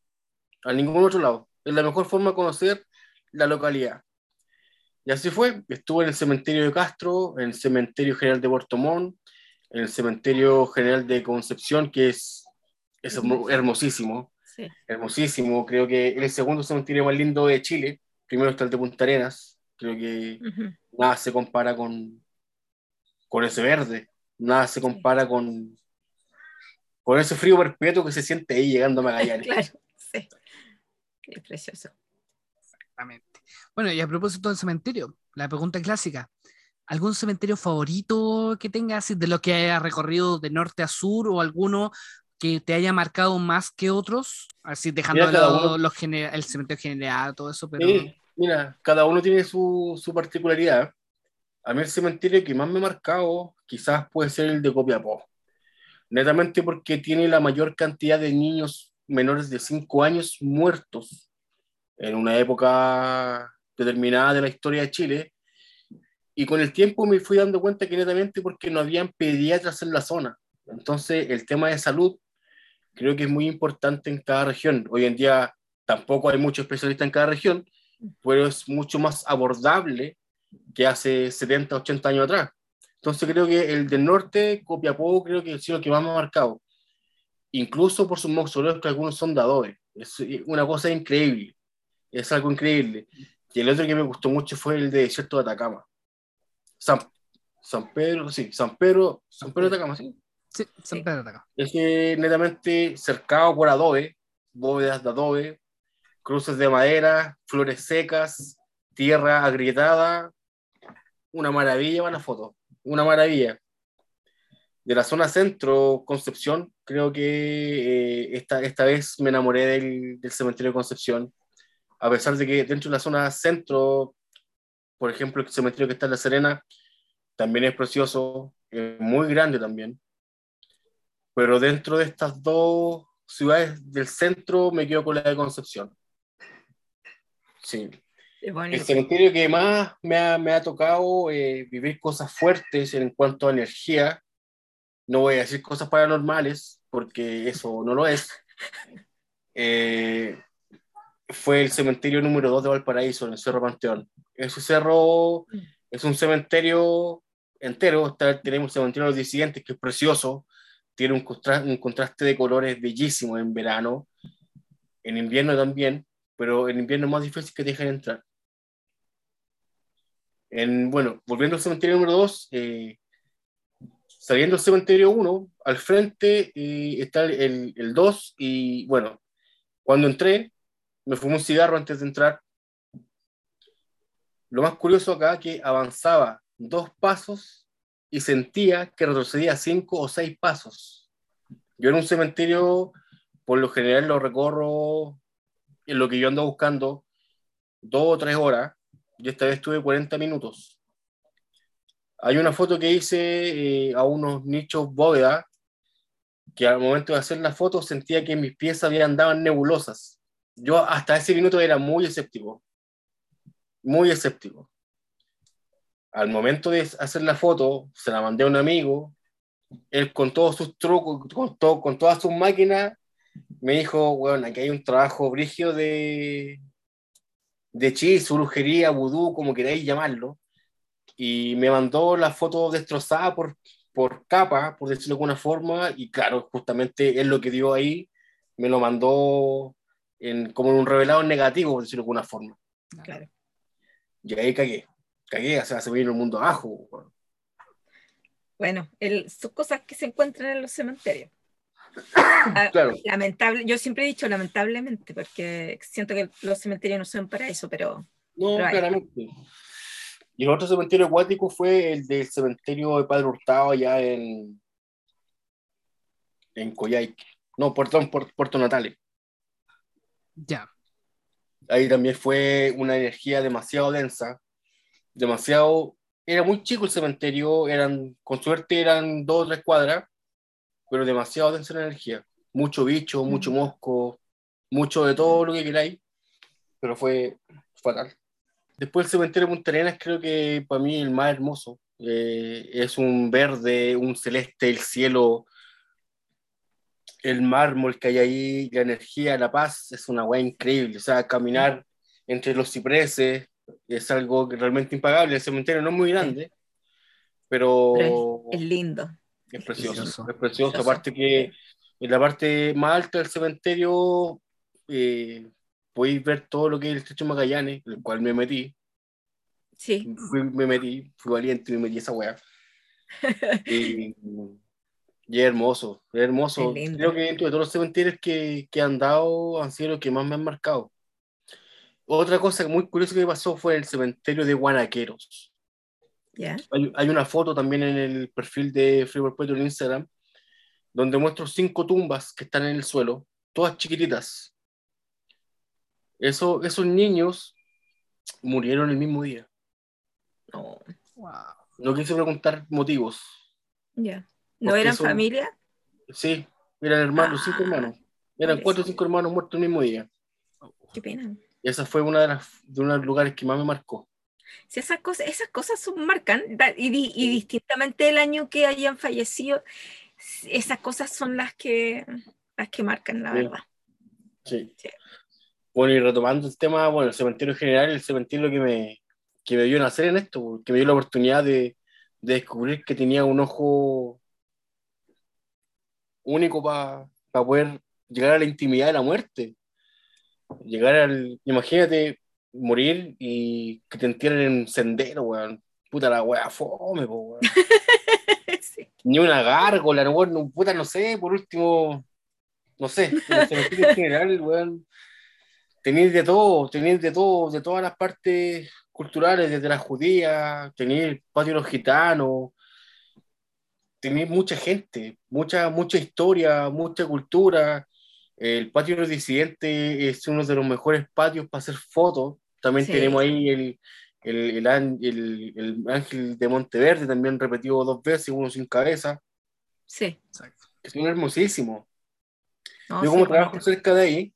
a ningún otro lado. Es la mejor forma de conocer la localidad. Y así fue. Estuve en el cementerio de Castro, en el cementerio general de Puerto Montt, en el cementerio general de Concepción, que es, es hermosísimo. Sí. Hermosísimo. Creo que es el segundo cementerio más lindo de Chile. Primero está el de Punta Arenas. Creo que Uh -huh. nada se compara con, con ese verde. Nada se compara con, con ese frío perpetuo que se siente ahí llegando a <laughs> Magallanes. claro, sí. Es precioso. Exactamente. Bueno, y a propósito del cementerio, la pregunta clásica. ¿Algún cementerio favorito que tengas, de lo que haya recorrido de norte a sur o alguno que te haya marcado más que otros? Así dejando de lado los el cementerio general, todo eso, pero... mira, cada uno tiene su, su, particularidad. A mí el cementerio que más me ha marcado quizás puede ser el de Copiapó. Netamente porque tiene la mayor cantidad de niños menores de 5 años muertos en una época determinada de la historia de Chile. Y con el tiempo me fui dando cuenta que netamente porque no habían pediatras en la zona. Entonces el tema de salud creo que es muy importante en cada región. Hoy en día tampoco hay muchos especialistas en cada región, pero es mucho más abordable que hace 70, 80 años atrás. Entonces creo que el del norte, Copiapó, creo que es lo que más me ha marcado. Incluso por sus mausoleos, que algunos son de adobe. Es una cosa increíble. Es algo increíble. Y el otro que me gustó mucho fue el de Desierto de Atacama. San, San Pedro, sí, San Pedro, San Pedro de Atacama, sí. Sí, Pedro de Atacama. Es netamente cercado por adobe, bóvedas de adobe, cruces de madera, flores secas, tierra agrietada. Una maravilla para la foto, una maravilla. De la zona centro, Concepción, creo que eh, esta, esta vez me enamoré del, del cementerio de Concepción a pesar de que dentro de la zona centro, por ejemplo, el cementerio que está en La Serena, también es precioso, es muy grande también. Pero dentro de estas dos ciudades del centro me quedo con la de Concepción. Sí. El cementerio que más me ha, me ha tocado eh, vivir cosas fuertes en cuanto a energía, no voy a decir cosas paranormales, porque eso no lo es. <laughs> Eh, fue el cementerio número 2 de Valparaíso, en el Cerro Panteón. Ese cerro mm. es un cementerio entero, tenemos el cementerio de los disidentes, que es precioso, tiene un, un contraste de colores bellísimo en verano, en invierno también, pero en invierno es más difícil que dejen entrar. En, bueno, volviendo al cementerio número 2, eh, saliendo del cementerio 1, al frente eh, está el 2 y bueno, cuando entré me fumé un cigarro antes de entrar. Lo más curioso acá es que avanzaba dos pasos y sentía que retrocedía cinco o seis pasos. Yo en un cementerio, por lo general lo recorro en lo que yo ando buscando dos o tres horas, y esta vez estuve 40 minutos. Hay una foto que hice eh, a unos nichos bóveda, que al momento de hacer la foto sentía que mis pies habían andaban nebulosas yo hasta ese minuto era muy escéptico, muy escéptico. Al momento de hacer la foto, se la mandé a un amigo, él con todos sus trucos, con, todo, con todas sus máquinas, me dijo, bueno, aquí hay un trabajo brigio de, de hechizo, brujería, vudú, como queráis llamarlo, y me mandó la foto destrozada por, por capa, por decirlo de alguna forma, y claro, justamente es lo que dio ahí, me lo mandó en, como en un revelado negativo, por decirlo de alguna forma. Claro. Y ahí cagué, cagué, o sea, se me vino el mundo abajo. Bueno, el, son cosas que se encuentran en los cementerios. <coughs> Ah, claro. Lamentable, yo siempre he dicho lamentablemente, porque siento que los cementerios no son para eso, pero. No, claramente. Y el otro cementerio acuático fue el del cementerio de Padre Hurtado allá en. en Coyhaique. No, perdón, Puerto Natales. Ya. Ahí también fue una energía demasiado densa, demasiado... Era muy chico el cementerio, eran, con suerte eran dos o tres cuadras, pero demasiado densa la energía. Mucho bicho, mucho mosco, mucho de todo lo que queráis, pero fue fatal. Después el cementerio de Punta Arenas creo que para mí el más hermoso. Eh, es un verde, un celeste, el cielo el mármol que hay ahí, la energía, la paz, es una weá increíble. O sea, caminar entre los cipreses es algo realmente impagable. El cementerio no es muy grande, pero, es, lindo. Es precioso, es precioso. Aparte que en la parte más alta del cementerio eh, podéis ver todo lo que es el estrecho Magallanes, el cual me metí. Sí. me metí, fui valiente y me metí esa weá. y, <laughs> y es hermoso, es hermoso. Creo que dentro de todos los cementerios que, que, han dado han sido los que más me han marcado. Otra cosa muy curiosa que pasó fue el cementerio de Guanaqueros. Ya. Hay, hay una foto también en el perfil de Free Perpetuo en Instagram, donde muestro cinco tumbas que están en el suelo, todas chiquititas. Eso, esos niños murieron el mismo día. No, Wow. No quise preguntar motivos. ya. ¿No eran son- familia? Sí, eran hermanos, cinco Ah, hermanos. Eran cuatro o cinco hermanos muertos el mismo día. Qué pena. Y esa fue una de las de uno de los lugares que más me marcó. Si esas cosas, esas cosas son marcan, y, di- y distintamente el año que hayan fallecido, esas cosas son las que las que marcan, la Sí. verdad. Sí. Sí. Bueno, y retomando el tema, bueno, el cementerio en general, el cementerio que me, que me vio nacer en esto, que me dio la oportunidad de, de descubrir que tenía un ojo único para poder llegar a la intimidad de la muerte. Llegar al, imagínate, morir y que te entierren en un sendero, weón. Puta la weá, fome, po, weón. <laughs> Sí. Ni una gárgola, weón, no, puta, no sé, por último, no sé, en el general, weón, tenéis de todo, tenéis de todo, de todas las partes culturales, desde las judías, tenéis el patio de los gitanos, tenéis mucha gente, mucha, mucha historia, mucha cultura. El patio de los disidentes es uno de los mejores patios para hacer fotos. También Sí. tenemos ahí el, el, el, el- el ángel de Monteverde, también repetido dos veces, uno sin cabeza, Sí. Exacto. que son hermosísimos. No, yo sí, como trabajo bonito. cerca de ahí,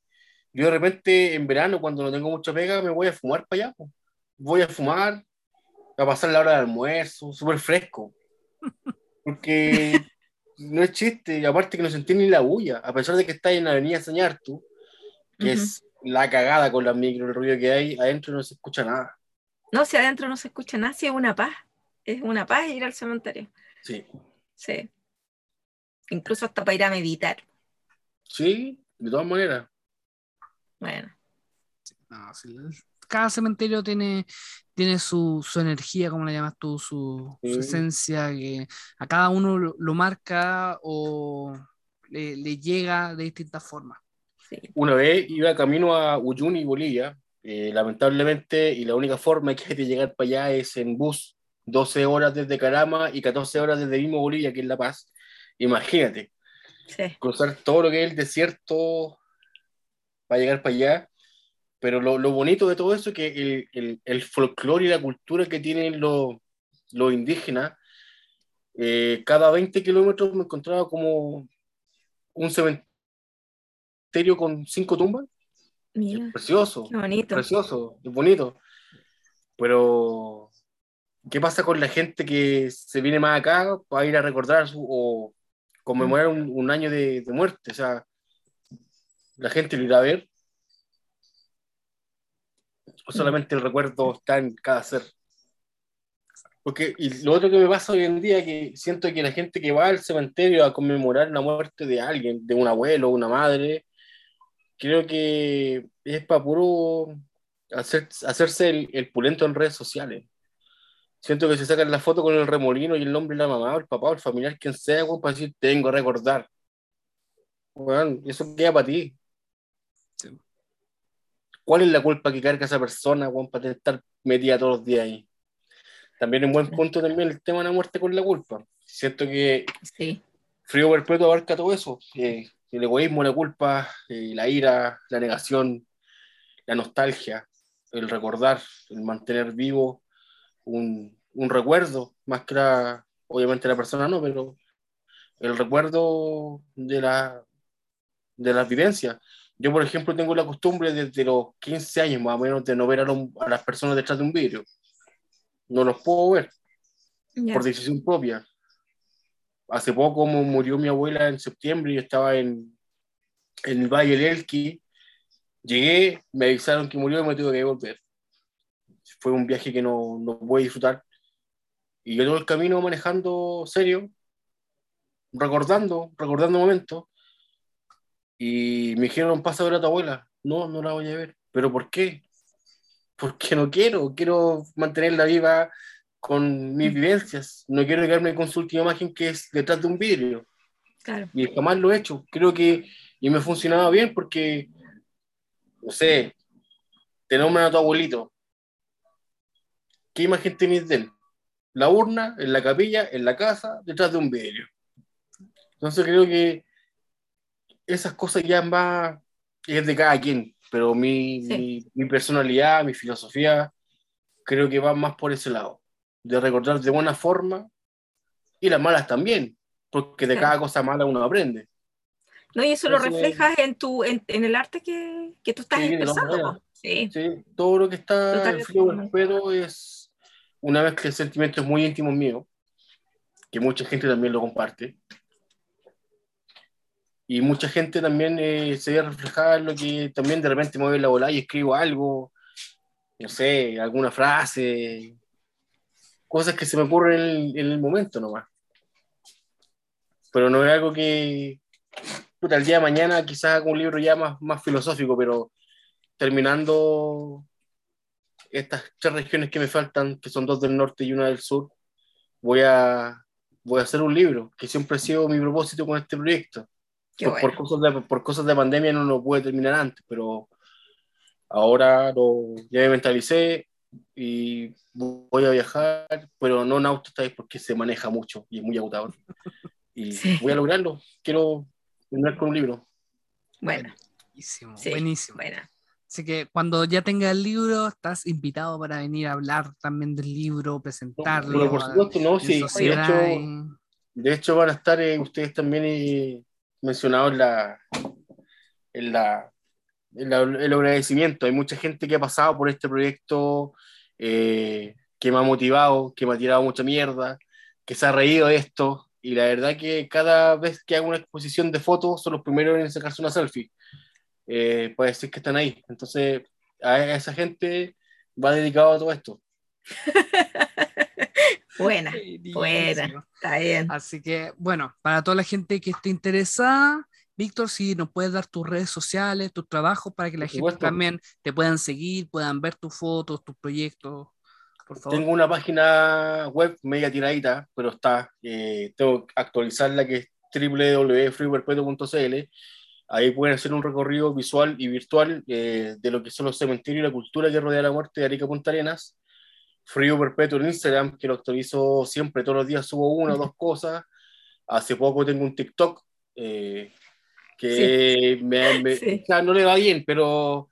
yo de repente en verano, cuando no tengo mucha pega, me voy a fumar para allá. po. Voy a fumar, a pasar la hora de almuerzo, súper fresco. <laughs> Porque no es chiste, y aparte que no sentí ni la bulla, a pesar de que está en la avenida Sañartu, que Ujú. es la cagada con las micro, el ruido que hay, adentro no se escucha nada. No, si adentro no se escucha nada, si es una paz. Es una paz ir al cementerio. Sí, Sí. Incluso hasta para ir a meditar. sí, de todas maneras. Bueno, No, sí, cada cementerio tiene, tiene su, su energía, como la llamas tú, su, su Sí. esencia, que a cada uno lo, lo marca o le, le llega de distintas formas. sí. Una vez iba camino a Uyuni, Bolivia, eh, lamentablemente, y la única forma que hay de llegar para allá es en bus, 12 horas desde Carama y 14 horas desde mismo Bolivia, que es La Paz. Imagínate, Sí. cruzar todo lo que es el desierto para llegar para allá. Pero lo, lo bonito de todo eso es que el, el, el folclore y la cultura que tienen los, los indígenas, eh, cada 20 kilómetros me encontraba como un cementerio con cinco tumbas. Mira, Precioso, bonito. precioso, es bonito. Pero, ¿qué pasa con la gente que se viene más acá para ir a recordar su, o conmemorar un, un año de, de muerte? O sea, la gente lo irá a ver. O solamente el recuerdo está en cada ser. Porque, y lo otro que me pasa hoy en día, que siento que la gente que va al cementerio a conmemorar la muerte de alguien, de un abuelo, una madre, creo que es para puro hacer, hacerse el, el pulento en redes sociales. Siento que se sacan la foto con el remolino y el nombre de la mamá, o el papá, o el familiar, quien sea, para decir, tengo que recordar. Weón, eso queda para ti. ¿Cuál es la culpa que carga esa persona, weón, para estar metida todos los días ahí? También un buen punto también el tema de la muerte con la culpa. Siento que Sí. Frío Perpetuo abarca todo eso. eh, el egoísmo, la culpa, eh, la ira, la negación, la nostalgia, el recordar, el mantener vivo un, un recuerdo, más que la, obviamente la persona no, pero el recuerdo de, la, de las vivencias. Yo, por ejemplo, tengo la costumbre desde los 15 años más o menos de no ver a, los- a las personas detrás de un vidrio. No los puedo ver Ya. por decisión propia. Hace poco mu- murió mi abuela en septiembre y yo estaba en, en el Valle del Elqui. Llegué, me avisaron que murió y me tuve que volver. Fue un viaje que no, no pude disfrutar. Y yo todo el camino manejando serio, recordando, recordando momentos. Y me dijeron, pasa a ver a tu abuela. No, no la voy a ver. ¿Pero por qué? Porque no quiero, quiero mantenerla viva con mis vivencias. No quiero quedarme con su última imagen que es detrás de un vidrio. Claro. Y jamás lo he hecho. Creo que y me funcionaba bien porque, no sé, te nombran a tu abuelito. ¿Qué imagen tenés de él? la urna, en la capilla, en la casa, detrás de un vidrio. Entonces creo que esas cosas ya más es de cada quien, pero mi, Sí. mi, mi personalidad, mi filosofía, creo que va más por ese lado, de recordar de buena forma y las malas también, porque de Claro. cada cosa mala uno aprende. ¿No? Y eso lo Entonces- reflejas en, tu, en, en el arte que, que tú estás Sí, expresando. Sí, Sí, todo lo que está en frío respeto es una vez que el sentimiento es muy íntimo mío, que mucha gente también lo comparte. Y mucha gente también eh, se ve reflejada en lo que también de repente mueve la bola y escribo algo, no sé, alguna frase, cosas que se me ocurren en el, en el momento nomás. Pero no es algo que, puta, el día de mañana quizás haga un libro ya más, más filosófico, pero terminando estas tres regiones que me faltan, que son dos del norte y una del sur, voy a, voy a hacer un libro, que siempre ha sido mi propósito con este proyecto. Qué Por, por bueno. cosas de, por cosas de pandemia no lo pude terminar antes, pero ahora lo, ya me mentalicé y voy a viajar, pero no en auto esta vez porque se maneja mucho y es muy agotador. Y Sí. voy a lograrlo. Quiero terminar con un libro. Bueno, Buenísimo, sí, buenísimo. bueno. Así que cuando ya tengas el libro, estás invitado para venir a hablar también del libro, presentarlo. Bueno, por supuesto, no, sí. De hecho, y- De hecho, van a estar eh, ustedes también eh, mencionados en la, en la, en la- el agradecimiento. Hay mucha gente que ha pasado por este proyecto, eh, que me ha motivado, que me ha tirado mucha mierda, que se ha reído de esto. Y la verdad que cada vez que hago una exposición de fotos, son los primeros en sacarse una selfie. Eh, para decir que están ahí. Entonces, a esa gente va dedicado a todo esto. <laughs> Buena, buena, está bien. Así que, bueno, para toda la gente que esté interesada, Víctor, si nos puedes dar tus redes sociales, tus trabajos, para que la gente también te puedan seguir, puedan ver tus fotos, tus proyectos, por favor. Tengo una página web media tiradita, pero está. eh, tengo que actualizarla que es www.freeperpetuo.cl. Ahí pueden hacer un recorrido visual y virtual eh, de lo que son los cementerios y la cultura que rodea la muerte de Arica Punta Arenas. Frío Perpetuo en Instagram, que lo actualizo siempre, todos los días subo una o dos cosas. Hace poco tengo un TikTok eh, que me, me- Sí. o sea, no le va bien, pero,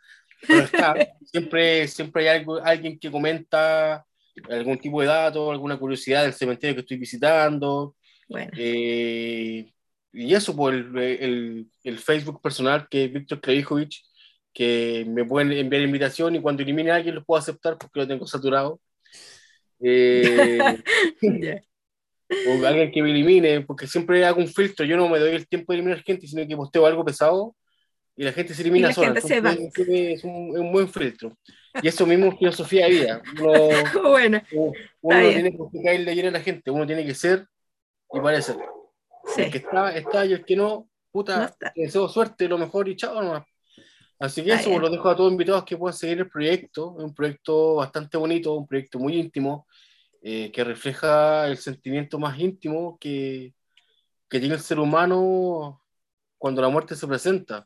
pero está. <laughs> siempre, siempre hay algo- alguien que comenta algún tipo de dato, alguna curiosidad del cementerio que estoy visitando. Bueno, eh, y eso, por el, el- el Facebook personal que es Víctor Krejovich, que me pueden enviar invitación y cuando elimine a alguien los puedo aceptar porque lo tengo saturado. Eh, <laughs> ya. o alguien que me elimine, porque siempre hago un filtro. Yo no me doy el tiempo de eliminar gente, sino que posteo algo pesado y la gente se elimina Y la sola. gente se va. Es, un, es un buen filtro. Y eso mismo es filosofía de vida. Uno, <laughs> Bueno, uno no bien. tiene que caerle ayer a la gente, uno tiene que ser y parecer. sí. El que está, está y el que no, puta, No deseo suerte, lo mejor y chao nomás. Así que eso, bien. los dejo a todos invitados que puedan seguir el proyecto. Es un proyecto bastante bonito, un proyecto muy íntimo, eh, que refleja el sentimiento más íntimo que, que tiene el ser humano cuando la muerte se presenta.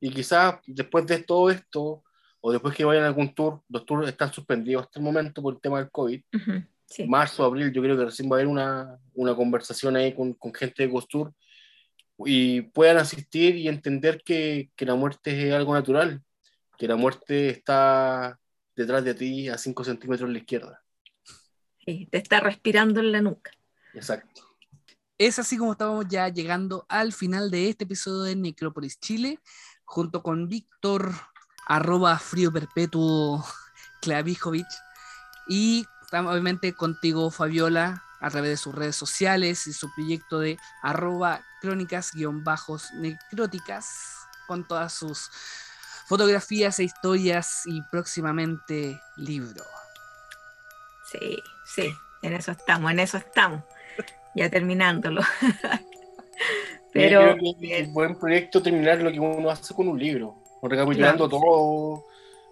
Y quizás después de todo esto, o después que vayan a algún tour, los tours están suspendidos hasta el momento por el tema del COVID. Ujú, sí. Marzo, abril, yo creo que recién va a haber una, una conversación ahí con, con gente de Costur y puedan asistir y entender que, que la muerte es algo natural, que la muerte está detrás de ti a 5 centímetros a la izquierda. Sí, te está respirando en la nuca. Exacto. Es así como estamos ya llegando al final de este episodio de Necrópolis Chile, junto con Víctor, arroba frío perpetuo Klavijovic, y obviamente contigo, Fabiola, a través de sus redes sociales y su proyecto de arroba crónicas-necróticas, con todas sus fotografías e historias y próximamente libro. Sí, sí, en eso estamos, en eso estamos. Ya terminándolo. <laughs> Pero Yo creo que es un buen proyecto terminar lo que uno hace con un libro, recapitulando Claro. todo.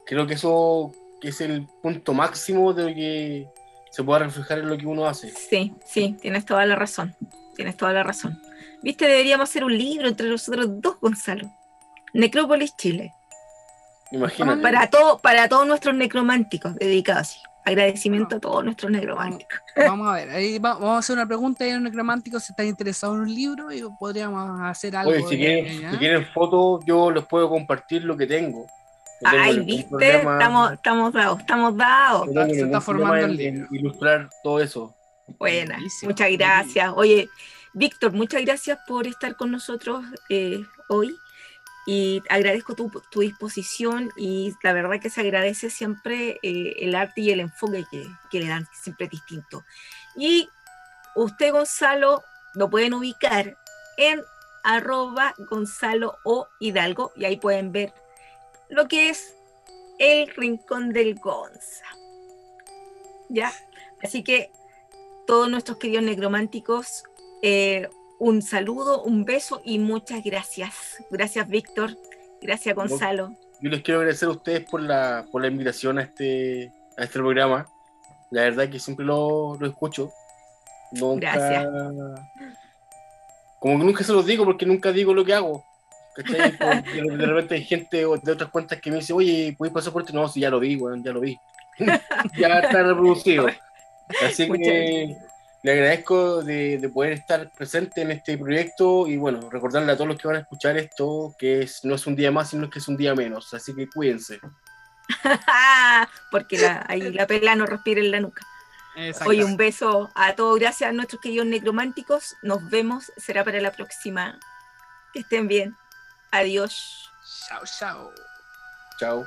Creo que eso que es el punto máximo de que se pueda reflejar en lo que uno hace. sí, sí, tienes toda la razón. Tienes toda la razón. Viste, deberíamos hacer un libro entre nosotros dos, Gonzalo. Necrópolis Chile. Imagínate. Para, todo, para todos nuestros necrománticos dedicados. así. Agradecimiento a todos nuestros necrománticos. Vamos a ver, ahí vamos a hacer una pregunta a los necrománticos si están interesados en un libro y podríamos hacer algo. Oye, si, quieren, si quieren fotos, yo los puedo compartir lo que tengo. Ay, viste, estamos, estamos dados, estamos dados. Se está formando el libro. Ilustrar todo eso. Buena, muchas gracias. Oye, Víctor, muchas gracias por estar con nosotros eh, hoy y agradezco tu, disposición y la verdad que se agradece siempre eh, el arte y el enfoque que, le dan, siempre distinto. Y usted, Gonzalo, lo pueden ubicar en arroba Gonzalo o Hidalgo y ahí pueden ver lo que es el rincón del Gonza. ¿Ya? Así que todos nuestros queridos necrománticos, eh, un saludo, un beso y muchas gracias. Gracias, Víctor. Gracias, Gonzalo. Yo les quiero agradecer a ustedes por la, por la invitación a este, a este programa. La verdad que siempre lo, lo escucho. Nunca, gracias. Como que nunca se los digo porque nunca digo lo que hago. <laughs> De repente hay gente de otras cuentas que me dice, oye, ¿puedes pasar por esto? No, si ya lo vi, bueno, ya lo vi. <laughs> ya está reproducido. Así que le agradezco de, poder estar presente en este proyecto y bueno, recordarle a todos los que van a escuchar esto que es, no es un día más, sino que es un día menos. Así que cuídense. <laughs> Porque ahí la pela no respira en la nuca. Hoy un beso a todos. Gracias a nuestros queridos necrománticos. Nos vemos. Será para la próxima. Que estén bien. Adiós. Chao, chao. Chao.